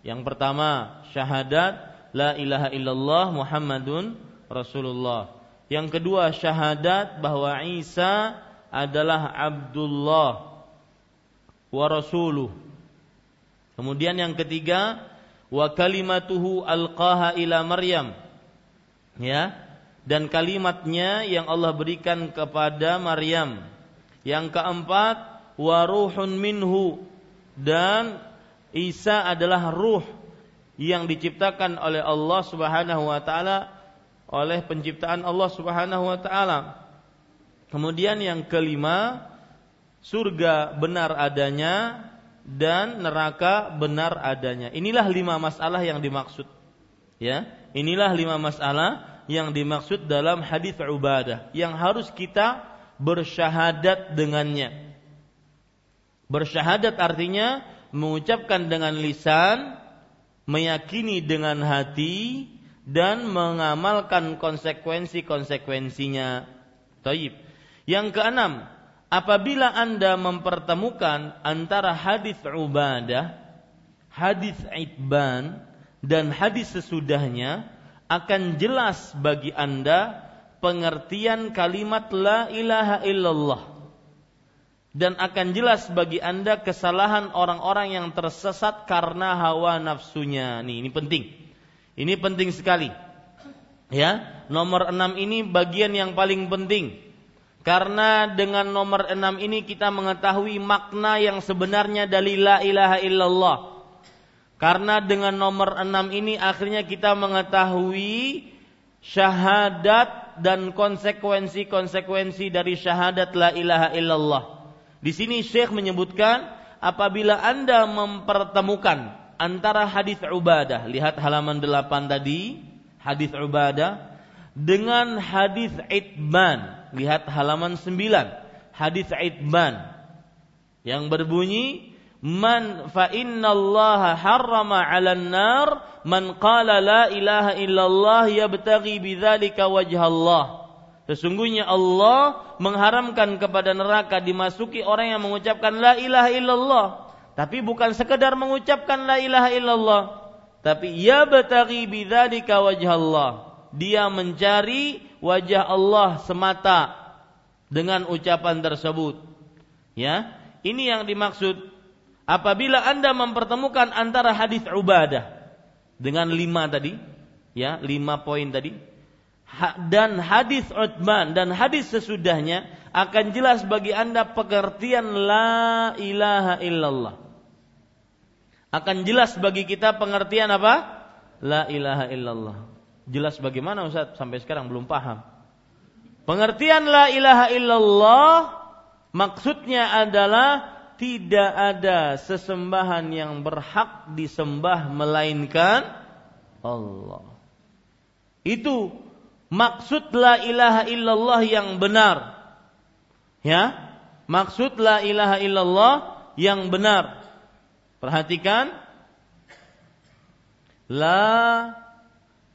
yang pertama syahadat la ilaha illallah Muhammadun Rasulullah. Yang kedua syahadat bahwa Isa adalah Abdullah wa rasuluh. Kemudian yang ketiga wa kalimatuhu alqaha ila Maryam. Ya. Dan kalimatnya yang Allah berikan kepada Maryam. Yang keempat wa ruhun minhu dan Isa adalah ruh yang diciptakan oleh Allah Subhanahu wa taala oleh penciptaan Allah Subhanahu wa taala. Kemudian yang kelima surga benar adanya dan neraka benar adanya. Inilah lima masalah yang dimaksud. Ya, inilah lima masalah yang dimaksud dalam hadis Ubadah yang harus kita bersyahadat dengannya. Bersyahadat artinya mengucapkan dengan lisan, meyakini dengan hati dan mengamalkan konsekuensi-konsekuensinya. Taib. Yang keenam, apabila Anda mempertemukan antara hadis Ubadah, hadis Itban dan hadis sesudahnya akan jelas bagi Anda pengertian kalimat la ilaha illallah dan akan jelas bagi Anda kesalahan orang-orang yang tersesat karena hawa nafsunya. Nih, ini penting. Ini penting sekali. Ya, nomor enam ini bagian yang paling penting karena dengan nomor enam ini kita mengetahui makna yang sebenarnya dari la ilaha illallah. Karena dengan nomor enam ini akhirnya kita mengetahui syahadat dan konsekuensi-konsekuensi dari syahadat la ilaha illallah. Di sini Syekh menyebutkan apabila Anda mempertemukan antara hadis Ubadah, lihat halaman 8 tadi, hadis Ubadah dengan hadis Itban lihat halaman 9 hadis Itban yang berbunyi man fa innallaha harrama 'alan nar man qala la ilaha illallah yabtaghi bidzalika wajhallah. Sesungguhnya Allah mengharamkan kepada neraka dimasuki orang yang mengucapkan la ilaha illallah. Tapi bukan sekedar mengucapkan la ilaha illallah tapi yabtaghi bidzalika wajhallah. Dia mencari wajah Allah semata dengan ucapan tersebut. Ya, ini yang dimaksud apabila Anda mempertemukan antara hadis Ubadah dengan lima tadi, ya, lima poin tadi, dan hadis Uthman dan hadis sesudahnya akan jelas bagi Anda pengertian la ilaha illallah. Akan jelas bagi kita pengertian apa? La ilaha illallah. Jelas bagaimana Ustaz? Sampai sekarang belum paham. Pengertian la ilaha illallah maksudnya adalah tidak ada sesembahan yang berhak disembah melainkan Allah. Itu maksud la ilaha illallah yang benar. Ya, maksud la ilaha illallah yang benar. Perhatikan la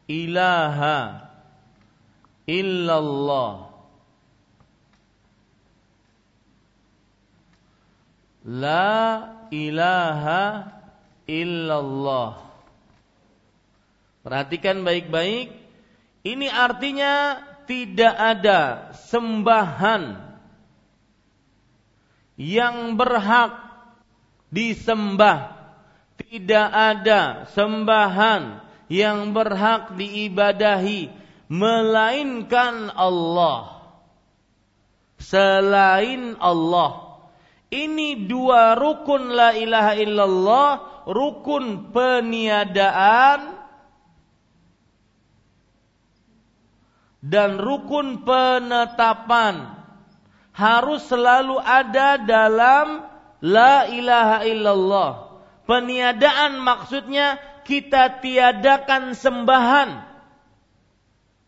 ilaha illallah. La ilaha illallah. Perhatikan baik-baik. Ini artinya tidak ada sembahan yang berhak disembah. Tidak ada sembahan yang berhak diibadahi melainkan Allah. Selain Allah. Ini dua rukun la ilaha illallah rukun peniadaan dan rukun penetapan harus selalu ada dalam la ilaha illallah. Peniadaan maksudnya kita tiadakan sembahan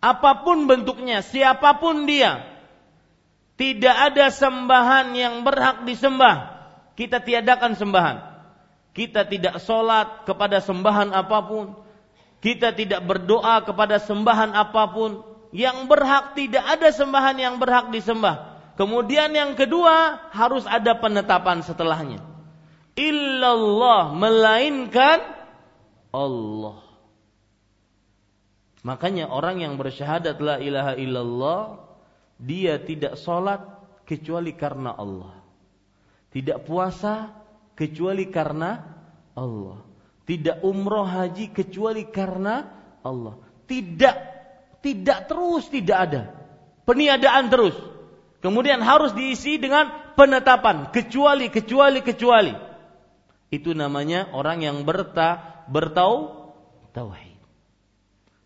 apa pun bentuknya, siapa pun dia. Tidak ada sembahan yang berhak disembah. Kita tiadakan sembahan. Kita tidak sholat kepada sembahan apa pun. Kita tidak berdoa kepada sembahan apa pun. Yang berhak tidak ada sembahan yang berhak disembah. Kemudian yang kedua harus ada penetapan setelahnya. Illallah melainkan Allah. Makanya orang yang bersyahadat la ilaha illallah dia tidak sholat kecuali karena Allah. Tidak puasa kecuali karena Allah. Tidak umroh haji kecuali karena Allah. Tidak, tidak terus tidak ada. Peniadaan terus. Kemudian harus diisi dengan penetapan kecuali kecuali kecuali. Itu namanya orang yang berta bertau tauhid.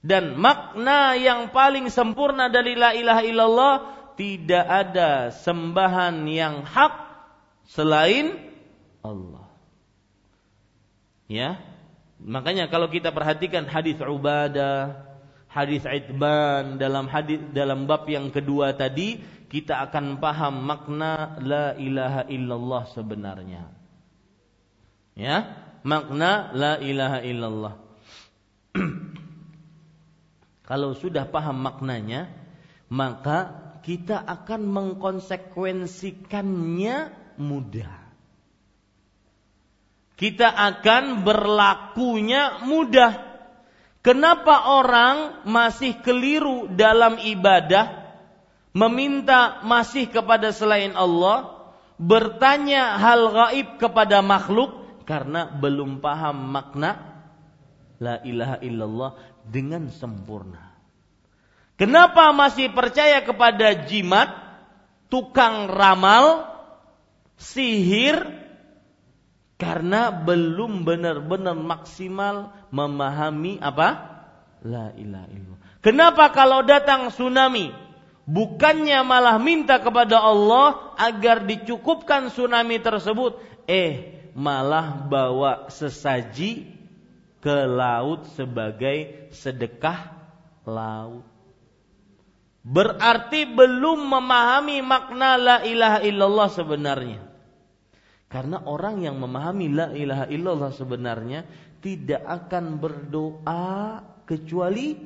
Dan makna yang paling sempurna dari la ilaha illallah tidak ada sembahan yang hak selain Allah. Ya. Makanya kalau kita perhatikan hadis Ubadah, hadis Itban dalam hadis dalam bab yang kedua tadi kita akan paham makna la ilaha illallah sebenarnya. Ya, makna la ilaha illallah. Kalau sudah paham maknanya, maka kita akan mengkonsekuensikannya mudah. Kita akan berlakunya mudah. Kenapa orang masih keliru dalam ibadah? meminta masih kepada selain Allah, bertanya hal gaib kepada makhluk karena belum paham makna la ilaha illallah dengan sempurna. Kenapa masih percaya kepada jimat, tukang ramal, sihir? Karena belum benar-benar maksimal memahami apa? La ilaha illallah. Kenapa kalau datang tsunami, bukannya malah minta kepada Allah agar dicukupkan tsunami tersebut, eh malah bawa sesaji ke laut sebagai sedekah laut. Berarti belum memahami makna la ilaha illallah sebenarnya. Karena orang yang memahami la ilaha illallah sebenarnya tidak akan berdoa kecuali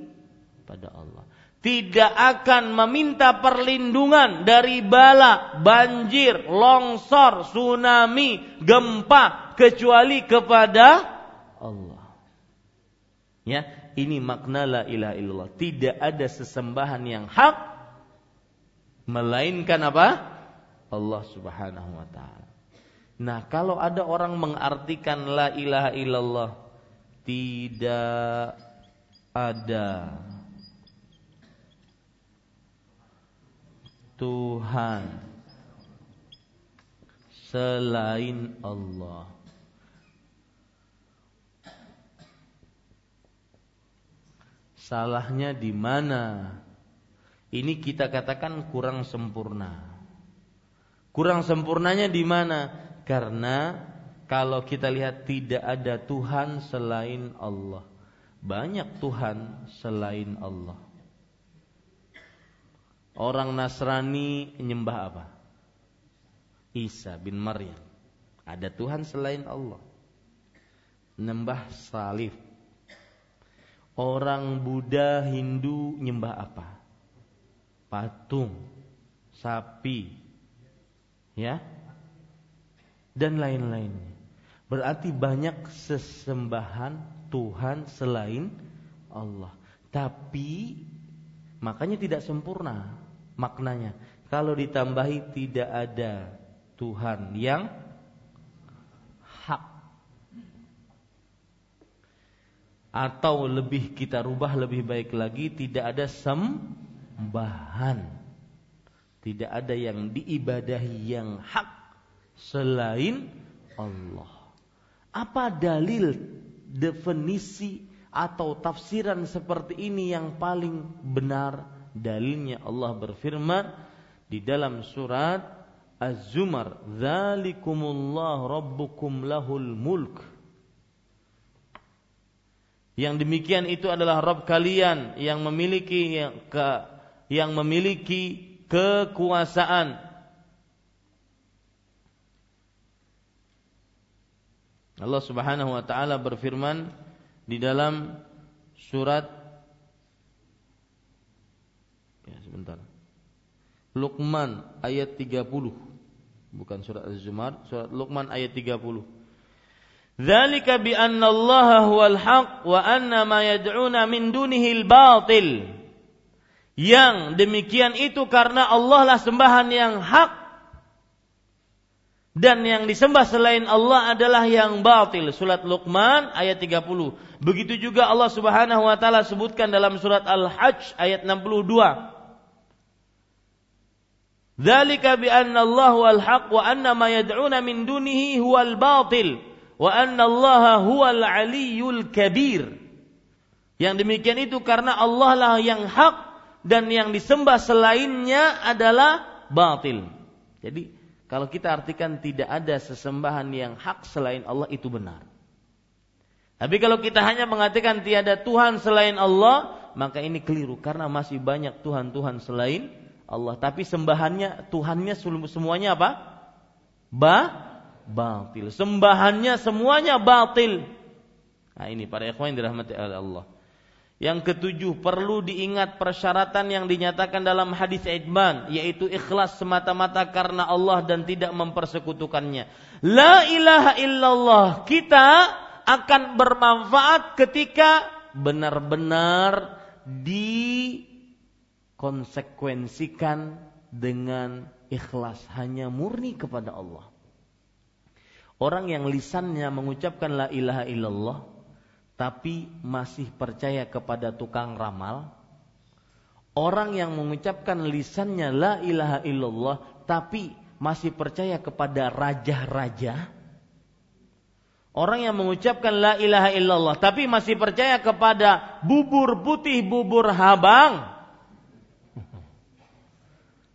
pada Allah tidak akan meminta perlindungan dari bala, banjir, longsor, tsunami, gempa kecuali kepada Allah. Ya, ini makna la ilaha illallah. Tidak ada sesembahan yang hak melainkan apa? Allah Subhanahu wa taala. Nah, kalau ada orang mengartikan la ilaha illallah tidak ada Tuhan selain Allah. Salahnya di mana? Ini kita katakan kurang sempurna. Kurang sempurnanya di mana? Karena kalau kita lihat tidak ada Tuhan selain Allah. Banyak Tuhan selain Allah. Orang Nasrani menyembah apa? Isa bin Maryam. Ada Tuhan selain Allah. Menyembah salib. Orang Buddha Hindu nyembah apa? Patung, sapi, ya, dan lain-lainnya. Berarti banyak sesembahan Tuhan selain Allah. Tapi makanya tidak sempurna maknanya. Kalau ditambahi tidak ada Tuhan yang hak. Atau lebih kita rubah lebih baik lagi tidak ada sembahan. Tidak ada yang diibadahi yang hak selain Allah. Apa dalil definisi atau tafsiran seperti ini yang paling benar? Dalilnya Allah berfirman di dalam surat Az-Zumar, "Dzalikumullah rabbukum lahul mulk." Yang demikian itu adalah Rabb kalian yang memiliki yang, ke, yang memiliki kekuasaan. Allah Subhanahu wa taala berfirman di dalam surat ya sebentar. Luqman ayat 30. Bukan surat Az-Zumar, surat Luqman ayat 30. Dzalika bi anna Allah huwal haq wa anna ma yad'una min dunihi batil. Yang demikian itu karena Allah lah sembahan yang hak dan yang disembah selain Allah adalah yang batil. Surat Luqman ayat 30. Begitu juga Allah Subhanahu wa taala sebutkan dalam surat Al-Hajj ayat 62. Dzalika bi anna Allah huwal haq wa anna ma yad'una min dunihi huwal batil wa anna Allah huwal aliyul kabir. Yang demikian itu karena Allah lah yang hak dan yang disembah selainnya adalah batil. Jadi kalau kita artikan tidak ada sesembahan yang hak selain Allah itu benar. Tapi kalau kita hanya mengatakan tiada Tuhan selain Allah, maka ini keliru karena masih banyak Tuhan-Tuhan selain Allah. Tapi sembahannya Tuhannya semuanya apa? Ba batil. Sembahannya semuanya batil. Nah ini para ikhwan yang dirahmati Allah. Yang ketujuh, perlu diingat persyaratan yang dinyatakan dalam hadis Idman, yaitu ikhlas semata-mata karena Allah dan tidak mempersekutukannya. La ilaha illallah, kita akan bermanfaat ketika benar-benar dikonsekuensikan dengan ikhlas, hanya murni kepada Allah. Orang yang lisannya mengucapkan la ilaha illallah tapi masih percaya kepada tukang ramal. Orang yang mengucapkan lisannya la ilaha illallah tapi masih percaya kepada raja-raja. Orang yang mengucapkan la ilaha illallah tapi masih percaya kepada bubur putih, bubur habang.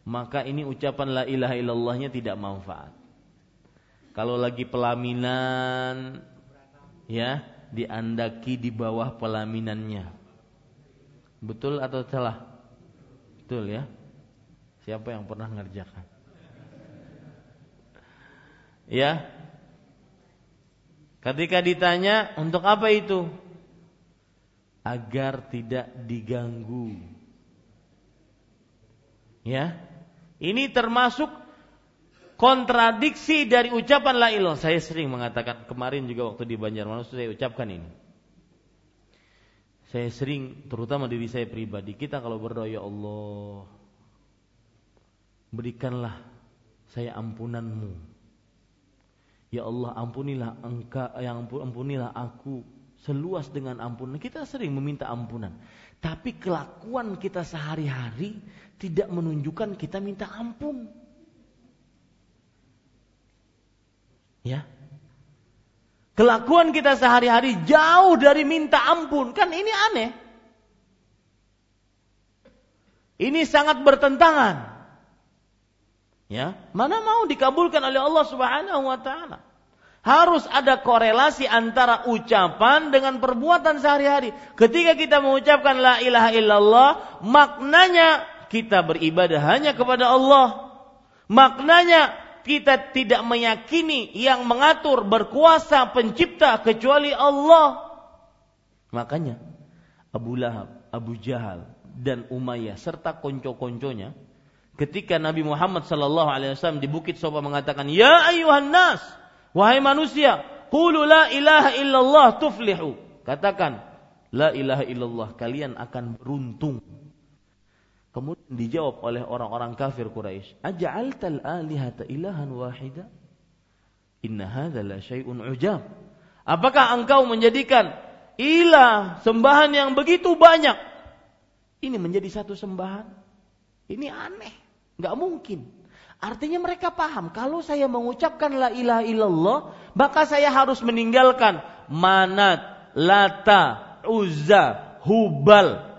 Maka ini ucapan la ilaha illallahnya tidak manfaat. Kalau lagi pelaminan ya, diandaki di bawah pelaminannya. Betul atau salah? Betul ya. Siapa yang pernah ngerjakan? Ya. Ketika ditanya, untuk apa itu? Agar tidak diganggu. Ya. Ini termasuk kontradiksi dari ucapan la ilah. Saya sering mengatakan kemarin juga waktu di Banjarmasin saya ucapkan ini. Saya sering terutama diri saya pribadi, kita kalau berdoa ya Allah berikanlah saya ampunanmu. Ya Allah ampunilah engkau yang ampunilah aku seluas dengan ampunan. Kita sering meminta ampunan. Tapi kelakuan kita sehari-hari tidak menunjukkan kita minta ampun. Ya. Kelakuan kita sehari-hari jauh dari minta ampun. Kan ini aneh. Ini sangat bertentangan. Ya, mana mau dikabulkan oleh Allah Subhanahu wa taala? Harus ada korelasi antara ucapan dengan perbuatan sehari-hari. Ketika kita mengucapkan la ilaha illallah, maknanya kita beribadah hanya kepada Allah. Maknanya kita tidak meyakini yang mengatur berkuasa pencipta kecuali Allah. Makanya Abu Lahab, Abu Jahal dan Umayyah serta konco-konconya ketika Nabi Muhammad sallallahu alaihi wasallam di Bukit Soba mengatakan, "Ya ayuhan nas, wahai manusia, qulu la ilaha illallah tuflihu." Katakan, la ilaha illallah, kalian akan beruntung. Kemudian dijawab oleh orang-orang kafir Quraisy, "Aj'altal alihata ilahan wahida?" Inna hadza la syai'un ujab. Apakah engkau menjadikan ilah sembahan yang begitu banyak ini menjadi satu sembahan? Ini aneh, nggak mungkin. Artinya mereka paham kalau saya mengucapkan la ilaha illallah, maka saya harus meninggalkan manat, lata, uzza, hubal,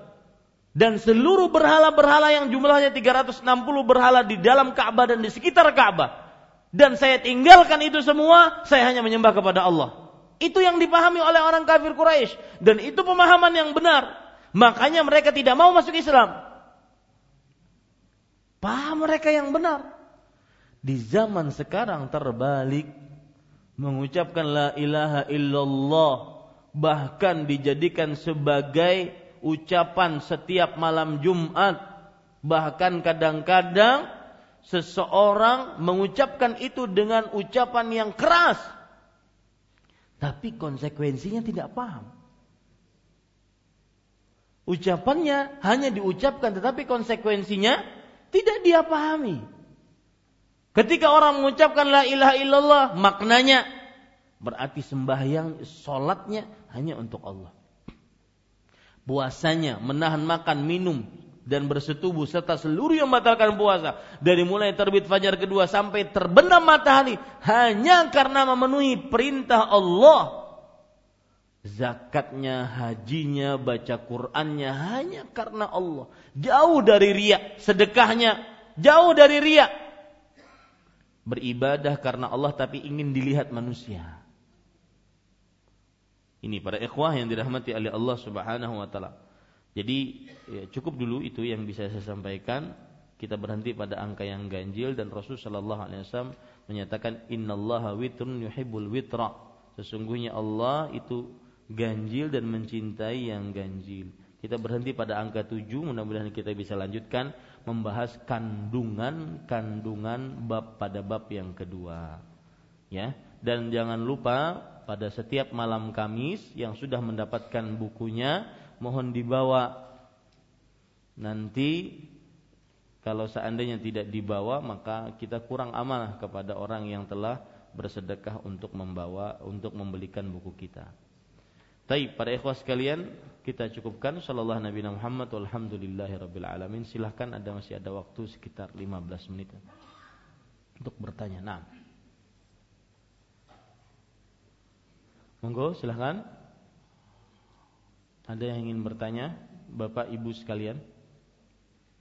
dan seluruh berhala-berhala yang jumlahnya 360 berhala di dalam Ka'bah dan di sekitar Ka'bah. Dan saya tinggalkan itu semua, saya hanya menyembah kepada Allah. Itu yang dipahami oleh orang kafir Quraisy dan itu pemahaman yang benar. Makanya mereka tidak mau masuk Islam. Paham mereka yang benar. Di zaman sekarang terbalik mengucapkan la ilaha illallah bahkan dijadikan sebagai ucapan setiap malam Jumat bahkan kadang-kadang seseorang mengucapkan itu dengan ucapan yang keras. Tapi konsekuensinya tidak paham. Ucapannya hanya diucapkan tetapi konsekuensinya tidak dia pahami. Ketika orang mengucapkan la ilaha illallah, maknanya berarti sembahyang, solatnya hanya untuk Allah. Puasanya, menahan makan, minum, dan bersetubuh serta seluruh yang membatalkan puasa dari mulai terbit fajar kedua sampai terbenam matahari hanya karena memenuhi perintah Allah. Zakatnya, hajinya, baca Qur'annya hanya karena Allah. Jauh dari riak, sedekahnya jauh dari riak beribadah karena Allah tapi ingin dilihat manusia. Ini para ikhwah yang dirahmati oleh Allah Subhanahu wa taala. Jadi ya, cukup dulu itu yang bisa saya sampaikan. Kita berhenti pada angka yang ganjil dan Rasul sallallahu alaihi wasallam menyatakan innallaha witrun yuhibbul witra. Sesungguhnya Allah itu ganjil dan mencintai yang ganjil. Kita berhenti pada angka 7, mudah-mudahan kita bisa lanjutkan membahas kandungan-kandungan bab pada bab yang kedua. Ya, dan jangan lupa pada setiap malam Kamis yang sudah mendapatkan bukunya mohon dibawa. Nanti kalau seandainya tidak dibawa maka kita kurang amanah kepada orang yang telah bersedekah untuk membawa untuk membelikan buku kita. Taib para ikhwah sekalian, kita cukupkan sallallahu nabi Muhammad walhamdulillahirabbil alamin. Silahkan ada masih ada waktu sekitar 15 menit untuk bertanya. Nah. Monggo silahkan. Ada yang ingin bertanya, Bapak Ibu sekalian?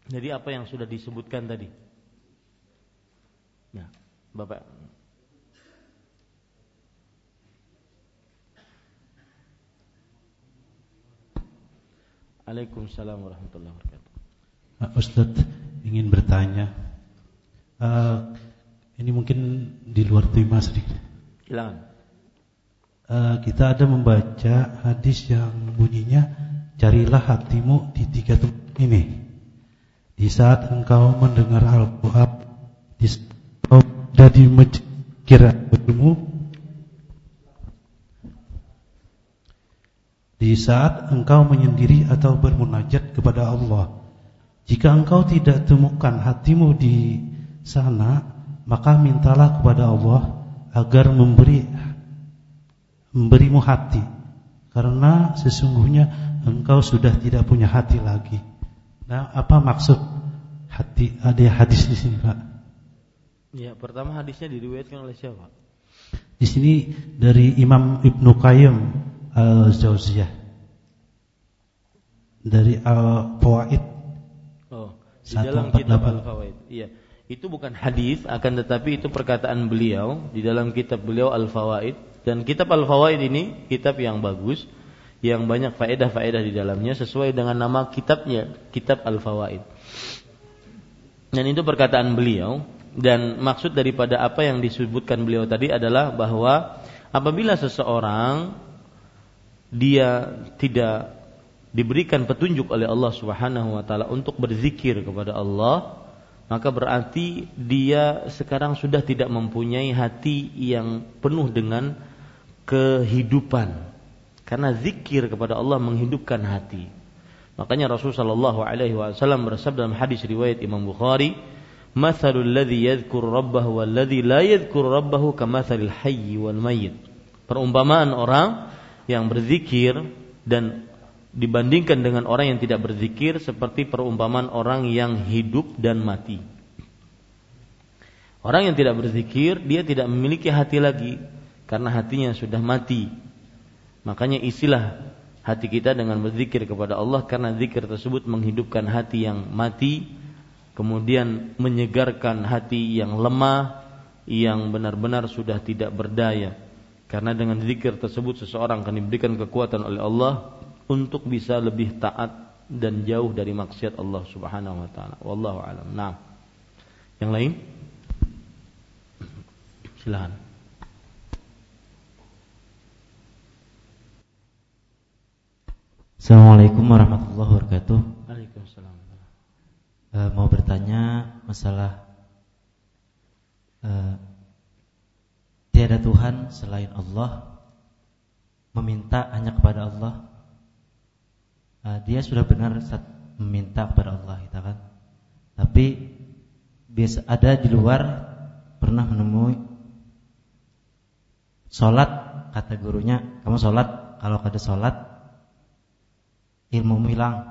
Jadi apa yang sudah disebutkan tadi? Nah, Bapak Waalaikumsalam warahmatullahi wabarakatuh. Uh, Ustadz ingin bertanya. Uh, ini mungkin di luar tema sedikit. Silakan. Uh, kita ada membaca hadis yang bunyinya carilah hatimu di tiga tempat ini. Di saat engkau mendengar Al-Quran, di saat engkau di saat engkau menyendiri atau bermunajat kepada Allah. Jika engkau tidak temukan hatimu di sana, maka mintalah kepada Allah agar memberi memberimu hati. Karena sesungguhnya engkau sudah tidak punya hati lagi. Nah, apa maksud hati ada hadis di sini, Pak? Ya, pertama hadisnya diriwayatkan oleh siapa? Di sini dari Imam Ibnu Qayyim Al-Jauziyah dari Al-Fawaid. Oh, di dalam kitab Al-Fawaid. Iya. Itu bukan hadis akan tetapi itu perkataan beliau di dalam kitab beliau Al-Fawaid dan kitab Al-Fawaid ini kitab yang bagus yang banyak faedah-faedah di dalamnya sesuai dengan nama kitabnya, kitab Al-Fawaid. Dan itu perkataan beliau dan maksud daripada apa yang disebutkan beliau tadi adalah bahwa apabila seseorang dia tidak diberikan petunjuk oleh Allah Subhanahu wa taala untuk berzikir kepada Allah, maka berarti dia sekarang sudah tidak mempunyai hati yang penuh dengan kehidupan. Karena zikir kepada Allah menghidupkan hati. Makanya Rasulullah sallallahu alaihi wasallam bersabda dalam hadis riwayat Imam Bukhari, "Matsalul ladzi yadhkuru rabbahu wal ladzi la yadhkuru rabbahu kamatsalil hayyi wal mayyit." Perumpamaan orang yang berzikir dan dibandingkan dengan orang yang tidak berzikir seperti perumpamaan orang yang hidup dan mati. Orang yang tidak berzikir, dia tidak memiliki hati lagi karena hatinya sudah mati. Makanya isilah hati kita dengan berzikir kepada Allah karena zikir tersebut menghidupkan hati yang mati, kemudian menyegarkan hati yang lemah, yang benar-benar sudah tidak berdaya. Karena dengan zikir tersebut seseorang akan diberikan kekuatan oleh Allah untuk bisa lebih taat dan jauh dari maksiat Allah Subhanahu wa taala. Wallahu alam. Nah. Yang lain? Silakan. Assalamualaikum warahmatullahi wabarakatuh. Waalaikumsalam. Uh, mau bertanya masalah uh, tiada Tuhan selain Allah, meminta hanya kepada Allah. Uh, dia sudah benar saat meminta kepada Allah, kita kan. Tapi biasa ada di luar pernah menemui Sholat kata gurunya, kamu sholat kalau ada sholat ilmu hilang.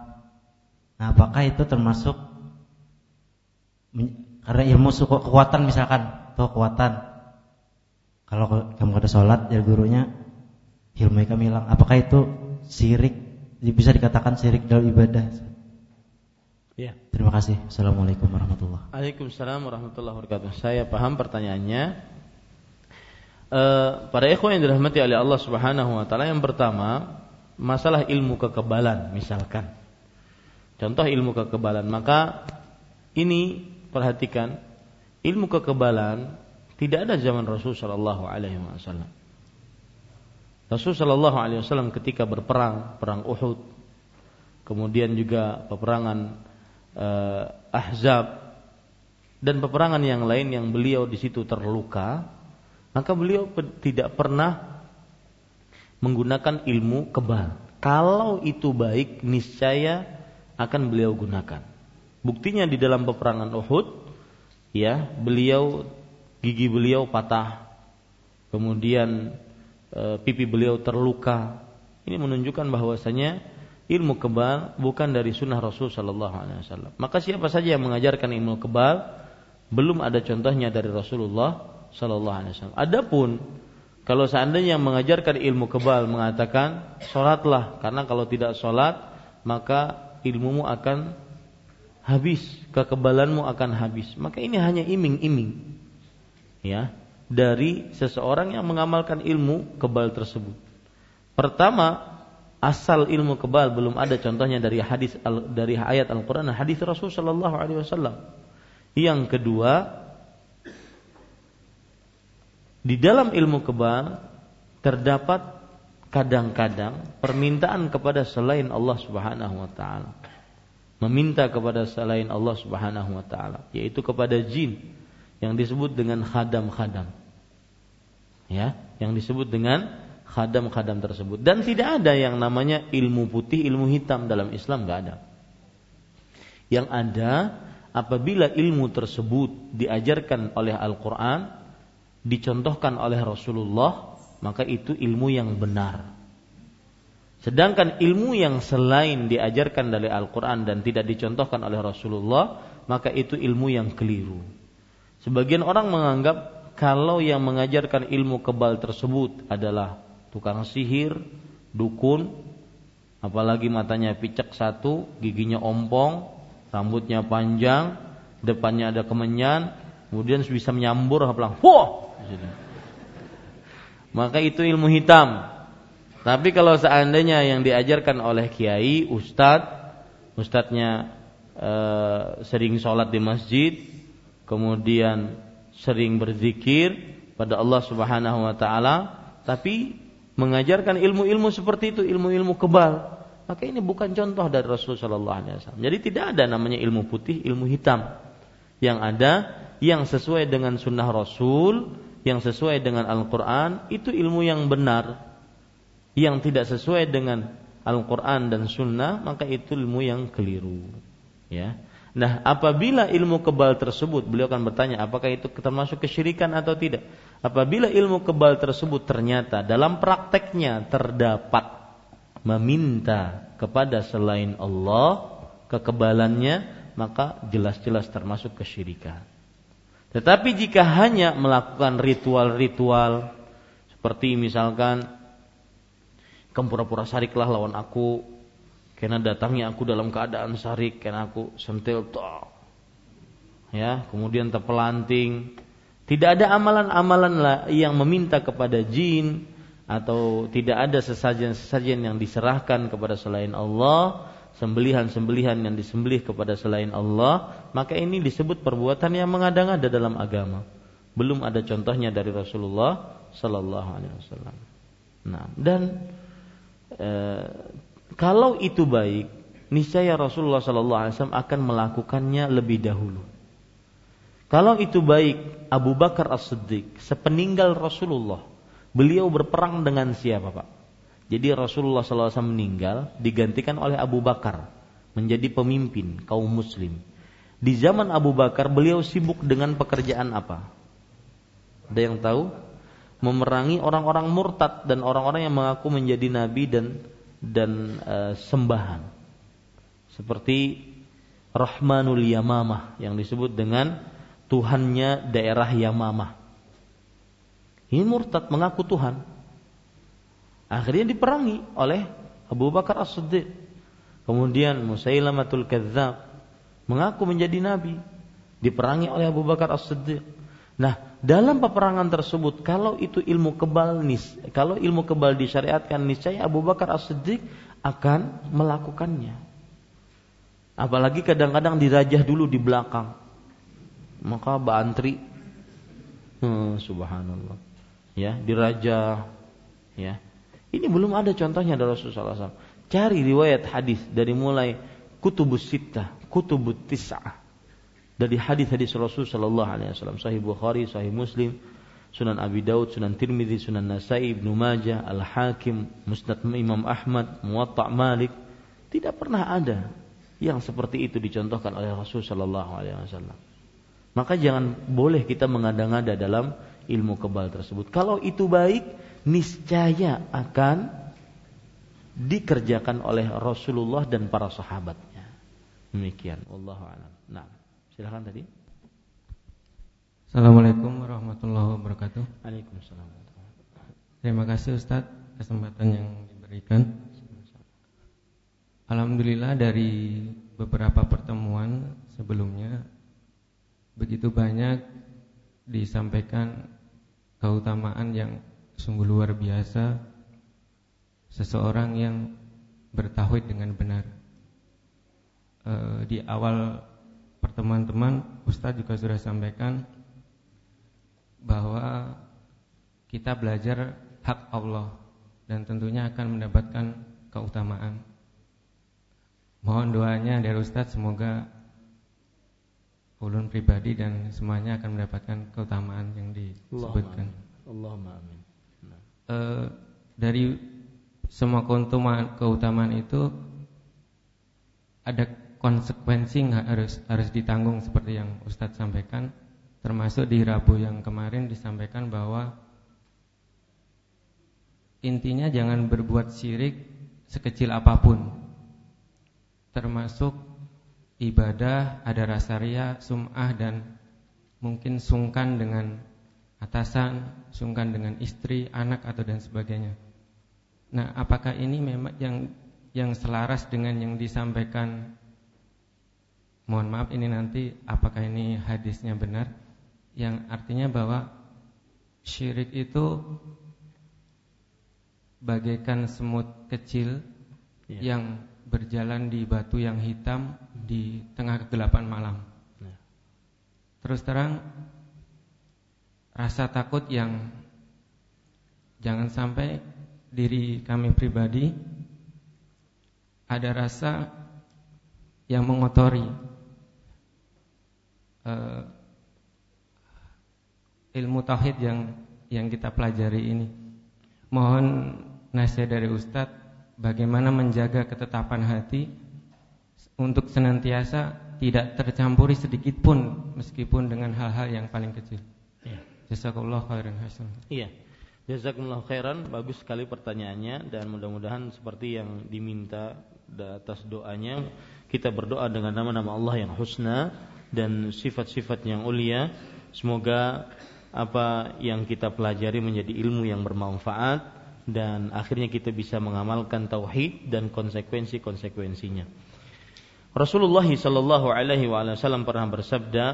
Nah, apakah itu termasuk karena ilmu suku kekuatan misalkan? Atau kekuatan. Kalau kamu ada sholat ya gurunya ilmu kamu hilang. Apakah itu sirik bisa dikatakan sirik dalam ibadah? Ya terima kasih. Assalamualaikum warahmatullahi wabarakatuh. Waalaikumsalam warahmatullahi wabarakatuh. Saya paham pertanyaannya. E, para ikhwan yang dirahmati oleh Allah Subhanahu wa taala yang pertama masalah ilmu kekebalan misalkan. Contoh ilmu kekebalan, maka ini perhatikan ilmu kekebalan tidak ada zaman Rasul sallallahu alaihi wasallam. Rasul sallallahu alaihi wasallam ketika berperang, perang Uhud, kemudian juga peperangan eh, Ahzab dan peperangan yang lain yang beliau di situ terluka, maka beliau tidak pernah menggunakan ilmu kebal. Kalau itu baik, niscaya akan beliau gunakan. Buktinya di dalam peperangan Uhud, ya, beliau gigi beliau patah, kemudian e, pipi beliau terluka. Ini menunjukkan bahwasanya ilmu kebal bukan dari sunnah Rasul Shallallahu Alaihi Wasallam. Maka siapa saja yang mengajarkan ilmu kebal, belum ada contohnya dari Rasulullah Sallallahu Alaihi Wasallam. Adapun kalau seandainya yang mengajarkan ilmu kebal mengatakan sholatlah karena kalau tidak sholat maka ilmumu akan habis, kekebalanmu akan habis. Maka ini hanya iming-iming, ya, dari seseorang yang mengamalkan ilmu kebal tersebut. Pertama, asal ilmu kebal belum ada contohnya dari hadis dari ayat Al-Qur'an hadis Rasul sallallahu alaihi wasallam. Yang kedua, di dalam ilmu kebal terdapat kadang-kadang permintaan kepada selain Allah Subhanahu wa taala. Meminta kepada selain Allah Subhanahu wa taala, yaitu kepada jin yang disebut dengan khadam-khadam. Ya, yang disebut dengan khadam-khadam tersebut dan tidak ada yang namanya ilmu putih, ilmu hitam dalam Islam nggak ada. Yang ada apabila ilmu tersebut diajarkan oleh Al-Qur'an dicontohkan oleh Rasulullah, maka itu ilmu yang benar. Sedangkan ilmu yang selain diajarkan dari Al-Quran dan tidak dicontohkan oleh Rasulullah, maka itu ilmu yang keliru. Sebagian orang menganggap kalau yang mengajarkan ilmu kebal tersebut adalah tukang sihir, dukun, apalagi matanya picek satu, giginya ompong, rambutnya panjang, depannya ada kemenyan, kemudian bisa menyambur hapelang, wah, maka itu ilmu hitam. Tapi kalau seandainya yang diajarkan oleh kiai, ustadz, ustadznya e, sering sholat di masjid, kemudian sering berzikir pada Allah Subhanahu Wa Taala, tapi mengajarkan ilmu-ilmu seperti itu, ilmu-ilmu kebal, maka ini bukan contoh dari Rasulullah Sallallahu Alaihi Wasallam. Jadi tidak ada namanya ilmu putih, ilmu hitam. Yang ada yang sesuai dengan sunnah Rasul yang sesuai dengan Al-Quran itu ilmu yang benar. Yang tidak sesuai dengan Al-Quran dan Sunnah maka itu ilmu yang keliru. Ya. Nah apabila ilmu kebal tersebut beliau akan bertanya apakah itu termasuk kesyirikan atau tidak? Apabila ilmu kebal tersebut ternyata dalam prakteknya terdapat meminta kepada selain Allah kekebalannya maka jelas-jelas termasuk kesyirikan Tetapi jika hanya melakukan ritual-ritual seperti misalkan kamu pura-pura sariklah lawan aku karena datangnya aku dalam keadaan sarik karena aku sentil toh. Ya, kemudian terpelanting. Tidak ada amalan-amalan yang meminta kepada jin atau tidak ada sesajen-sesajen yang diserahkan kepada selain Allah sembelihan-sembelihan yang disembelih kepada selain Allah, maka ini disebut perbuatan yang mengada-ngada dalam agama. Belum ada contohnya dari Rasulullah sallallahu alaihi wasallam. Nah, dan e, kalau itu baik, niscaya Rasulullah sallallahu alaihi wasallam akan melakukannya lebih dahulu. Kalau itu baik, Abu Bakar As-Siddiq sepeninggal Rasulullah, beliau berperang dengan siapa, Pak? Jadi Rasulullah SAW meninggal digantikan oleh Abu Bakar menjadi pemimpin kaum muslim. Di zaman Abu Bakar beliau sibuk dengan pekerjaan apa? Ada yang tahu? Memerangi orang-orang murtad dan orang-orang yang mengaku menjadi nabi dan dan e, sembahan. Seperti Rahmanul Yamamah yang disebut dengan Tuhannya daerah Yamamah. Ini murtad mengaku Tuhan. Akhirnya diperangi oleh Abu Bakar As-Siddiq. Kemudian Musailamatul Kadzab mengaku menjadi nabi, diperangi oleh Abu Bakar As-Siddiq. Nah, dalam peperangan tersebut kalau itu ilmu kebal nis, kalau ilmu kebal disyariatkan niscaya Abu Bakar As-Siddiq akan melakukannya. Apalagi kadang-kadang dirajah dulu di belakang. Maka bantri hmm, subhanallah. Ya, dirajah ya ini belum ada contohnya dari Rasulullah SAW. Cari riwayat hadis dari mulai kutubus sittah, kutubut tis'ah. Dari hadis-hadis Rasul wasallam, Sahih Bukhari, Sahih Muslim, Sunan Abi Daud, Sunan Tirmidzi, Sunan Nasai, Ibnu Majah, Al-Hakim, Musnad Imam Ahmad, Muwatta' Malik, tidak pernah ada yang seperti itu dicontohkan oleh Rasul wasallam. Maka jangan boleh kita mengada-ngada dalam ilmu kebal tersebut. Kalau itu baik, niscaya akan dikerjakan oleh Rasulullah dan para sahabatnya. Demikian. Wallahu a'lam. Nah, silakan tadi. Assalamualaikum warahmatullahi wabarakatuh. Waalaikumsalam. Terima kasih Ustadz kesempatan yang diberikan. Alhamdulillah dari beberapa pertemuan sebelumnya begitu banyak disampaikan keutamaan yang sungguh luar biasa seseorang yang bertauhid dengan benar. E, di awal pertemuan teman Ustadz juga sudah sampaikan bahwa kita belajar hak Allah dan tentunya akan mendapatkan keutamaan. Mohon doanya dari Ustadz semoga ulun pribadi dan semuanya akan mendapatkan keutamaan yang disebutkan. Amin e, dari semua keutamaan keutamaan itu ada konsekuensi nggak harus harus ditanggung seperti yang Ustadz sampaikan? Termasuk di Rabu yang kemarin disampaikan bahwa intinya jangan berbuat syirik sekecil apa pun. Termasuk ibadah ada rasa ria, sum'ah dan mungkin sungkan dengan atasan, sungkan dengan istri, anak atau dan sebagainya. Nah, apakah ini memang yang yang selaras dengan yang disampaikan? Mohon maaf ini nanti apakah ini hadisnya benar? Yang artinya bahwa syirik itu bagaikan semut kecil ya. yang berjalan di batu yang hitam di tengah kegelapan malam. Ya. Terus terang rasa takut yang jangan sampai diri kami pribadi ada rasa yang mengotori uh, ilmu tauhid yang yang kita pelajari ini. Mohon nasihat dari Ustadz bagaimana menjaga ketetapan hati untuk senantiasa tidak tercampuri sedikit pun meskipun dengan hal-hal yang paling kecil. Jazakallah khairan hasan. Iya. Jazakumullah khairan, bagus sekali pertanyaannya dan mudah-mudahan seperti yang diminta atas doanya kita berdoa dengan nama-nama Allah yang husna dan sifat-sifat yang ulia Semoga apa yang kita pelajari menjadi ilmu yang bermanfaat dan akhirnya kita bisa mengamalkan tauhid dan konsekuensi-konsekuensinya. Rasulullah sallallahu alaihi wasallam pernah bersabda,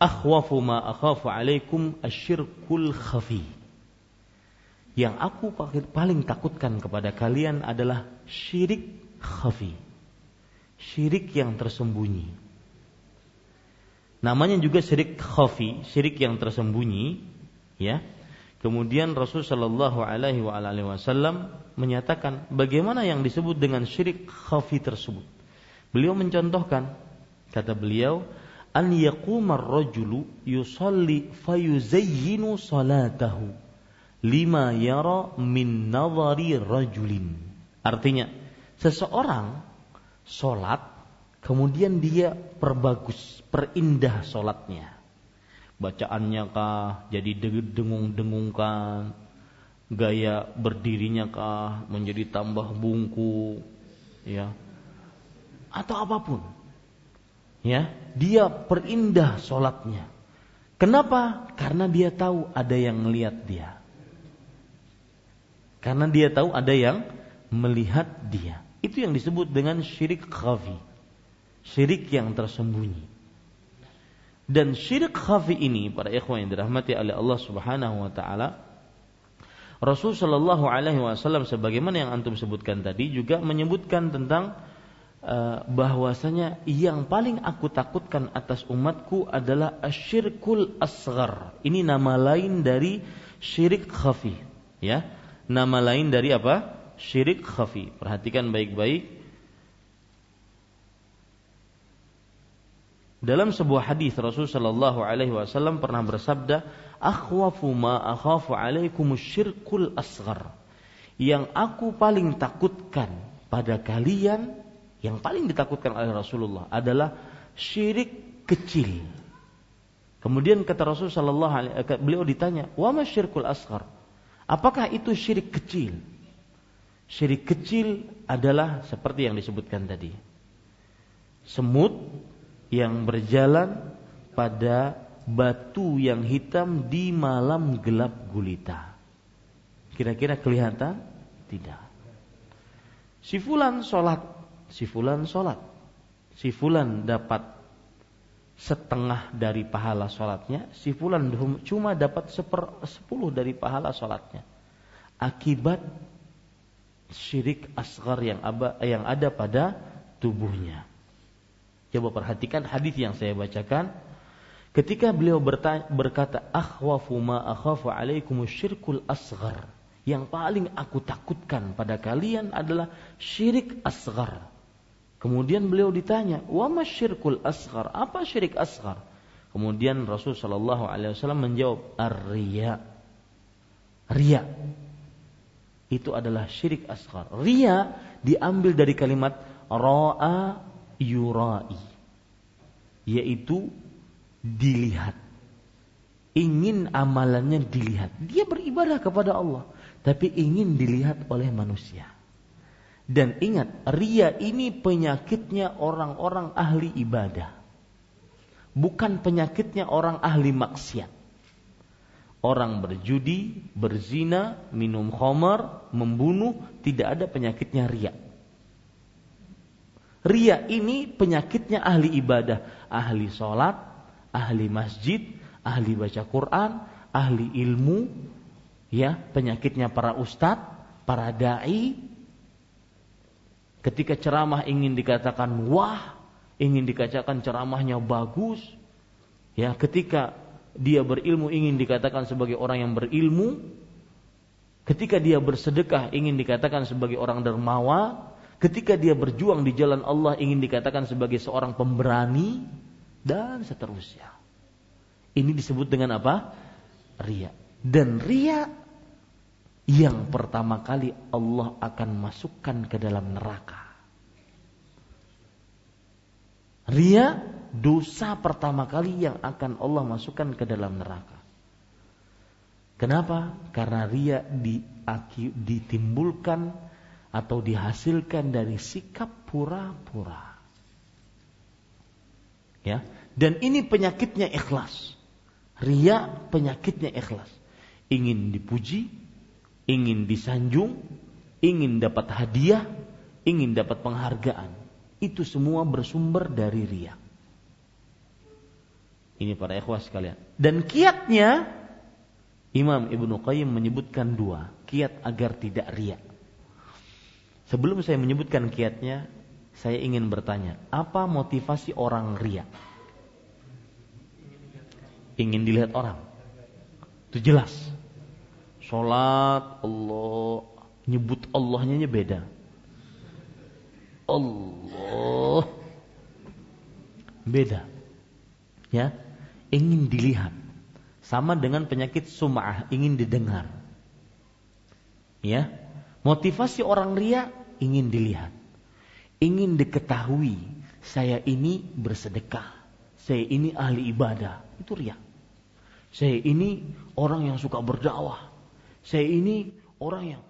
"Akhwafu ma akhafu alaikum asyirkul khafi." Yang aku paling takutkan kepada kalian adalah syirik khafi. Syirik yang tersembunyi. Namanya juga syirik khafi, syirik yang tersembunyi, ya. Kemudian Rasul Shallallahu Alaihi Wasallam menyatakan bagaimana yang disebut dengan syirik khafi tersebut. Beliau mencontohkan, kata beliau, an yaqumar rajulu yusalli fayuzayyinu salatahu lima yara min nadhari rajulin. Artinya, seseorang sholat kemudian dia perbagus, perindah sholatnya. Bacaannya kah jadi dengung-dengungkan, gaya berdirinya kah menjadi tambah bungku, ya atau apa pun. Ya, dia perindah sholatnya. Kenapa? Karena dia tahu ada yang melihat dia. Karena dia tahu ada yang melihat dia. Itu yang disebut dengan syirik khafi. Syirik yang tersembunyi. Dan syirik khafi ini para ikhwan yang dirahmati oleh Allah Subhanahu wa taala Rasul Shallallahu alaihi wasallam sebagaimana yang antum sebutkan tadi juga menyebutkan tentang bahwasanya yang paling aku takutkan atas umatku adalah asyirkul asghar. Ini nama lain dari syirik khafi, ya. Nama lain dari apa? Syirik khafi. Perhatikan baik-baik. Dalam sebuah hadis Rasul sallallahu alaihi wasallam pernah bersabda, "Akhwafu ma akhafu alaikum syirkul asghar." Yang aku paling takutkan pada kalian yang paling ditakutkan oleh Rasulullah adalah syirik kecil. Kemudian kata Rasul sallallahu alaihi beliau ditanya, "Wa ma syirkul asghar?" Apakah itu syirik kecil? Syirik kecil adalah seperti yang disebutkan tadi. Semut yang berjalan pada batu yang hitam di malam gelap gulita. Kira-kira kelihatan? Tidak. Si fulan sholat si fulan sholat. Si fulan dapat setengah dari pahala sholatnya, si fulan cuma dapat seper, sepuluh dari pahala sholatnya. Akibat syirik asgar yang, aba, yang ada pada tubuhnya. Coba perhatikan hadis yang saya bacakan. Ketika beliau bertanya, berkata, "Akhwafu ma akhafu alaikum syirkul asgar." Yang paling aku takutkan pada kalian adalah syirik asgar. Kemudian beliau ditanya, "Wa masyirkul asghar?" Apa syirik asghar? Kemudian Rasul sallallahu alaihi wasallam menjawab, "Ar-riya." Riya. Itu adalah syirik asghar. Riya diambil dari kalimat ra'a yurai. Yaitu dilihat. Ingin amalannya dilihat. Dia beribadah kepada Allah, tapi ingin dilihat oleh manusia. Dan ingat, ria ini penyakitnya orang-orang ahli ibadah. Bukan penyakitnya orang ahli maksiat. Orang berjudi, berzina, minum khamar, membunuh, tidak ada penyakitnya ria. Ria ini penyakitnya ahli ibadah, ahli sholat, ahli masjid, ahli baca Quran, ahli ilmu, ya penyakitnya para ustadz, para dai, Ketika ceramah ingin dikatakan wah, ingin dikatakan ceramahnya bagus, ya ketika dia berilmu ingin dikatakan sebagai orang yang berilmu, ketika dia bersedekah ingin dikatakan sebagai orang dermawan, ketika dia berjuang di jalan Allah ingin dikatakan sebagai seorang pemberani dan seterusnya. Ini disebut dengan apa? Ria. Dan ria yang pertama kali Allah akan masukkan ke dalam neraka. Ria dosa pertama kali yang akan Allah masukkan ke dalam neraka. Kenapa? Karena ria di, ditimbulkan atau dihasilkan dari sikap pura-pura. Ya, dan ini penyakitnya ikhlas. Ria penyakitnya ikhlas. Ingin dipuji, ingin disanjung, ingin dapat hadiah, ingin dapat penghargaan. Itu semua bersumber dari ria. Ini para ikhwas sekalian. Dan kiatnya Imam Ibnu Qayyim menyebutkan dua, kiat agar tidak ria. Sebelum saya menyebutkan kiatnya, saya ingin bertanya, apa motivasi orang ria? Ingin dilihat orang. Itu jelas. Sholat Allah, nyebut Allahnya beda. Allah beda. Ya, ingin dilihat. Sama dengan penyakit sum'ah, ingin didengar. Ya, motivasi orang ria ingin dilihat. Ingin diketahui, saya ini bersedekah. Saya ini ahli ibadah. Itu ria. Saya ini orang yang suka berdakwah. Saya ini orang yang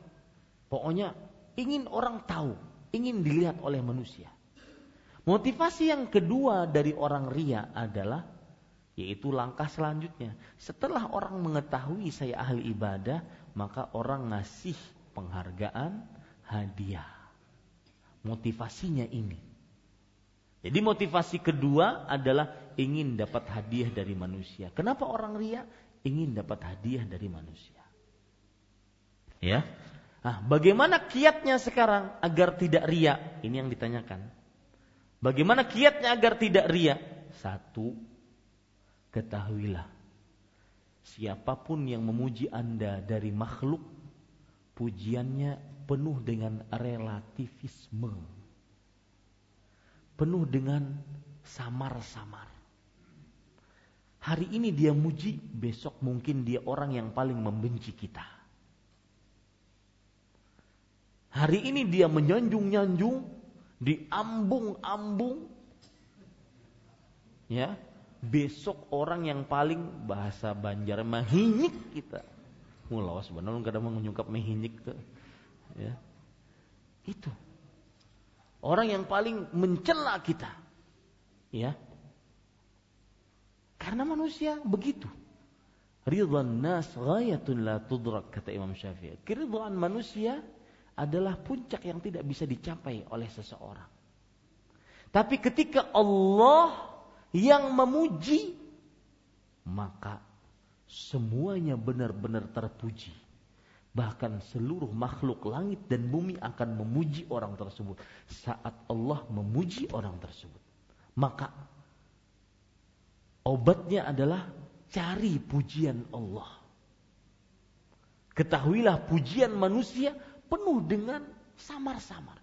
pokoknya ingin orang tahu, ingin dilihat oleh manusia. Motivasi yang kedua dari orang ria adalah yaitu langkah selanjutnya. Setelah orang mengetahui saya ahli ibadah, maka orang ngasih penghargaan, hadiah. Motivasinya ini. Jadi motivasi kedua adalah ingin dapat hadiah dari manusia. Kenapa orang ria? Ingin dapat hadiah dari manusia. Ya. Nah, bagaimana kiatnya sekarang agar tidak ria? Ini yang ditanyakan. Bagaimana kiatnya agar tidak ria? Satu, Ketahuilah, siapa pun yang memuji Anda dari makhluk, pujiannya penuh dengan relativisme. Penuh dengan samar-samar. Hari ini dia muji, besok mungkin dia orang yang paling membenci kita. Hari ini dia menyanjung-nyanjung, diambung-ambung, ya besok orang yang paling bahasa Banjar mahinyik kita. Mulawas sebenarnya kadang menyungkap mahinyik tuh. Ya. Itu. Orang yang paling mencela kita. Ya. Karena manusia begitu. Ridwan nas ghayatun la tudrak kata Imam Syafi'i. Keridhaan manusia adalah puncak yang tidak bisa dicapai oleh seseorang. Tapi ketika Allah yang memuji, maka semuanya benar-benar terpuji. Bahkan seluruh makhluk langit dan bumi akan memuji orang tersebut saat Allah memuji orang tersebut. Maka obatnya adalah cari pujian Allah. Ketahuilah pujian manusia penuh dengan samar-samar.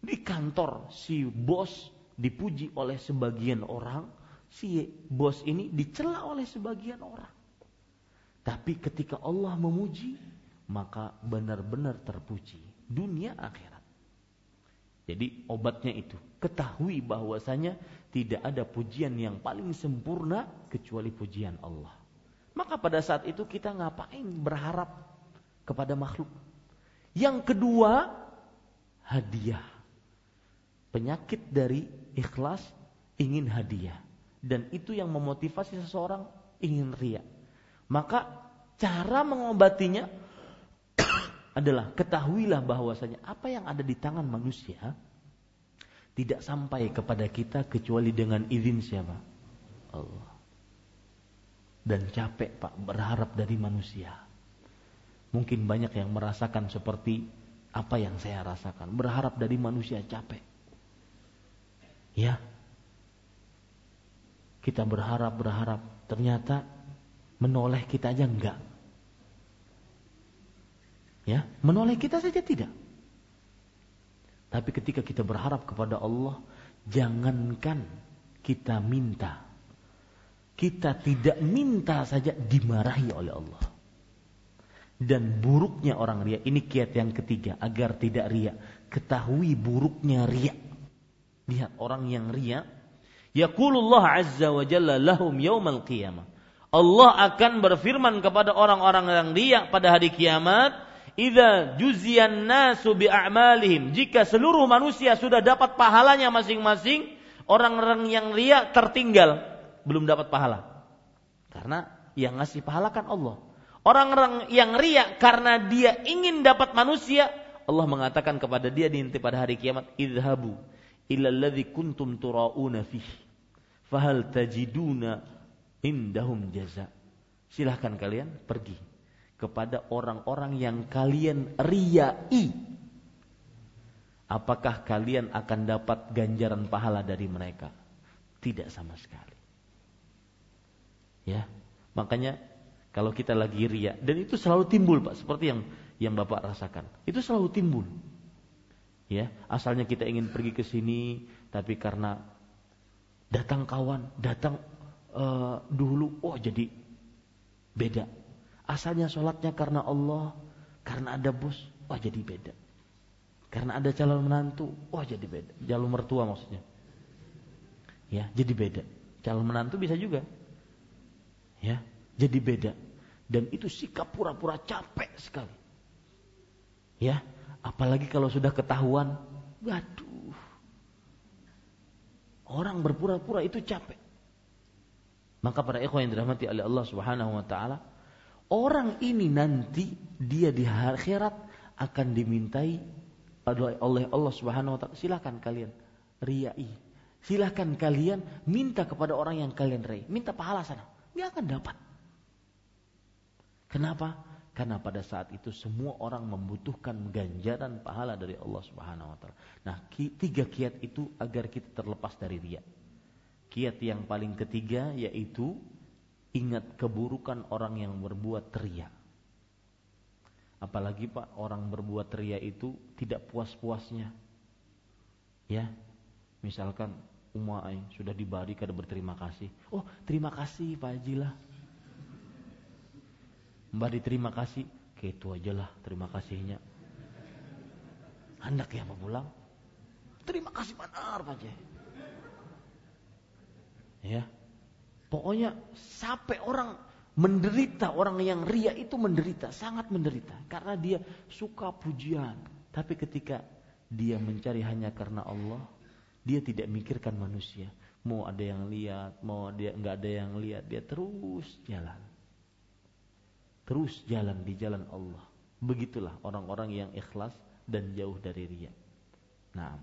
Di kantor si bos dipuji oleh sebagian orang, si bos ini dicela oleh sebagian orang. Tapi ketika Allah memuji, maka benar-benar terpuji dunia akhirat. Jadi obatnya itu, ketahui bahwasanya tidak ada pujian yang paling sempurna kecuali pujian Allah. Maka pada saat itu kita ngapain berharap kepada makhluk? Yang kedua, hadiah. Penyakit dari ikhlas, ingin hadiah. Dan itu yang memotivasi seseorang ingin ria. Maka cara mengobatinya adalah ketahuilah bahwasanya apa yang ada di tangan manusia tidak sampai kepada kita kecuali dengan izin siapa? Allah. Dan capek Pak berharap dari manusia. Mungkin banyak yang merasakan seperti apa yang saya rasakan. Berharap dari manusia capek. Ya. Kita berharap-berharap, ternyata menoleh kita aja enggak. Ya, menoleh kita saja tidak. Tapi ketika kita berharap kepada Allah, jangankan kita minta. Kita tidak minta saja dimarahi oleh Allah. Dan buruknya orang ria, ini kiat yang ketiga, agar tidak ria. Ketahui buruknya ria Lihat orang yang ria. Yaqulullah azza wa jalla lahum yaumal qiyamah. Allah akan berfirman kepada orang-orang yang ria pada hari kiamat, "Idza juziyan nasu bi a'malihim." Jika seluruh manusia sudah dapat pahalanya masing-masing, orang-orang yang ria tertinggal, belum dapat pahala. Karena Yang ngasih pahala kan Allah. Orang-orang yang ria karena dia ingin dapat manusia, Allah mengatakan kepada dia di pada hari kiamat, "Idhabu ila alladhi kuntum turauna fih. Fahal tajiduna indahum jaza." Silahkan kalian pergi kepada orang-orang yang kalian riai. Apakah kalian akan dapat ganjaran pahala dari mereka? Tidak sama sekali. Ya, makanya kalau kita lagi ria dan itu selalu timbul Pak seperti yang yang Bapak rasakan. Itu selalu timbul. Ya, asalnya kita ingin pergi ke sini tapi karena datang kawan, datang uh, dulu oh jadi beda. Asalnya sholatnya karena Allah, karena ada bos, oh jadi beda. Karena ada calon menantu, oh jadi beda. Calon mertua maksudnya. Ya, jadi beda. Calon menantu bisa juga. Ya, jadi beda dan itu sikap pura-pura capek sekali. Ya, apalagi kalau sudah ketahuan, waduh. Orang berpura-pura itu capek. Maka para ikhwan yang dirahmati oleh Allah Subhanahu wa taala, orang ini nanti dia di akhirat akan dimintai oleh Allah Subhanahu wa taala, silakan kalian riai. Silakan kalian minta kepada orang yang kalian rai, minta pahala sana. Dia akan dapat. Kenapa? Karena pada saat itu semua orang membutuhkan ganjaran pahala dari Allah Subhanahu wa taala. Nah, tiga kiat itu agar kita terlepas dari riya. Kiat yang paling ketiga yaitu ingat keburukan orang yang berbuat ria. Apalagi Pak, orang berbuat ria itu tidak puas-puasnya. Ya. Misalkan Umay sudah dibari kada berterima kasih. Oh, terima kasih Pak Haji lah Mbak diterima kasih, kayak itu aja lah terima kasihnya. Hendak ya pulang. Terima kasih benar Pak Ya. Pokoknya sampai orang menderita, orang yang ria itu menderita, sangat menderita karena dia suka pujian. Tapi ketika dia mencari hanya karena Allah, dia tidak mikirkan manusia. Mau ada yang lihat, mau dia nggak ada yang lihat, dia terus jalan terus jalan di jalan Allah. Begitulah orang-orang yang ikhlas dan jauh dari riya. Nah,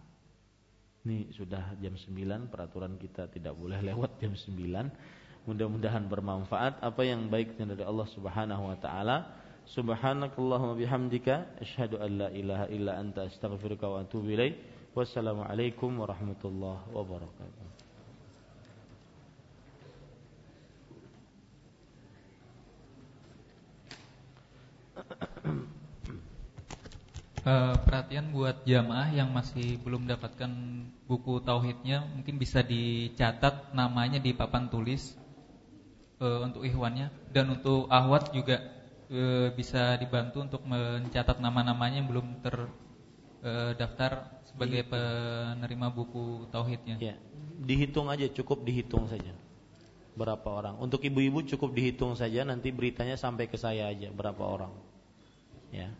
ini sudah jam 9, peraturan kita tidak boleh lewat jam 9. Mudah-mudahan bermanfaat apa yang baiknya dari Allah Subhanahu wa taala. Subhanakallahumma bihamdika asyhadu an la ilaha illa anta astaghfiruka wa atubu ilaik. Wassalamualaikum warahmatullahi wabarakatuh. Uh, perhatian buat jamaah yang masih belum dapatkan buku tauhidnya mungkin bisa dicatat namanya di papan tulis uh, untuk ikhwannya dan untuk ahwat juga uh, bisa dibantu untuk mencatat nama-namanya yang belum terdaftar sebagai penerima buku tauhidnya. Ya, dihitung aja cukup dihitung saja berapa orang. Untuk ibu-ibu cukup dihitung saja nanti beritanya sampai ke saya aja berapa orang. Ya.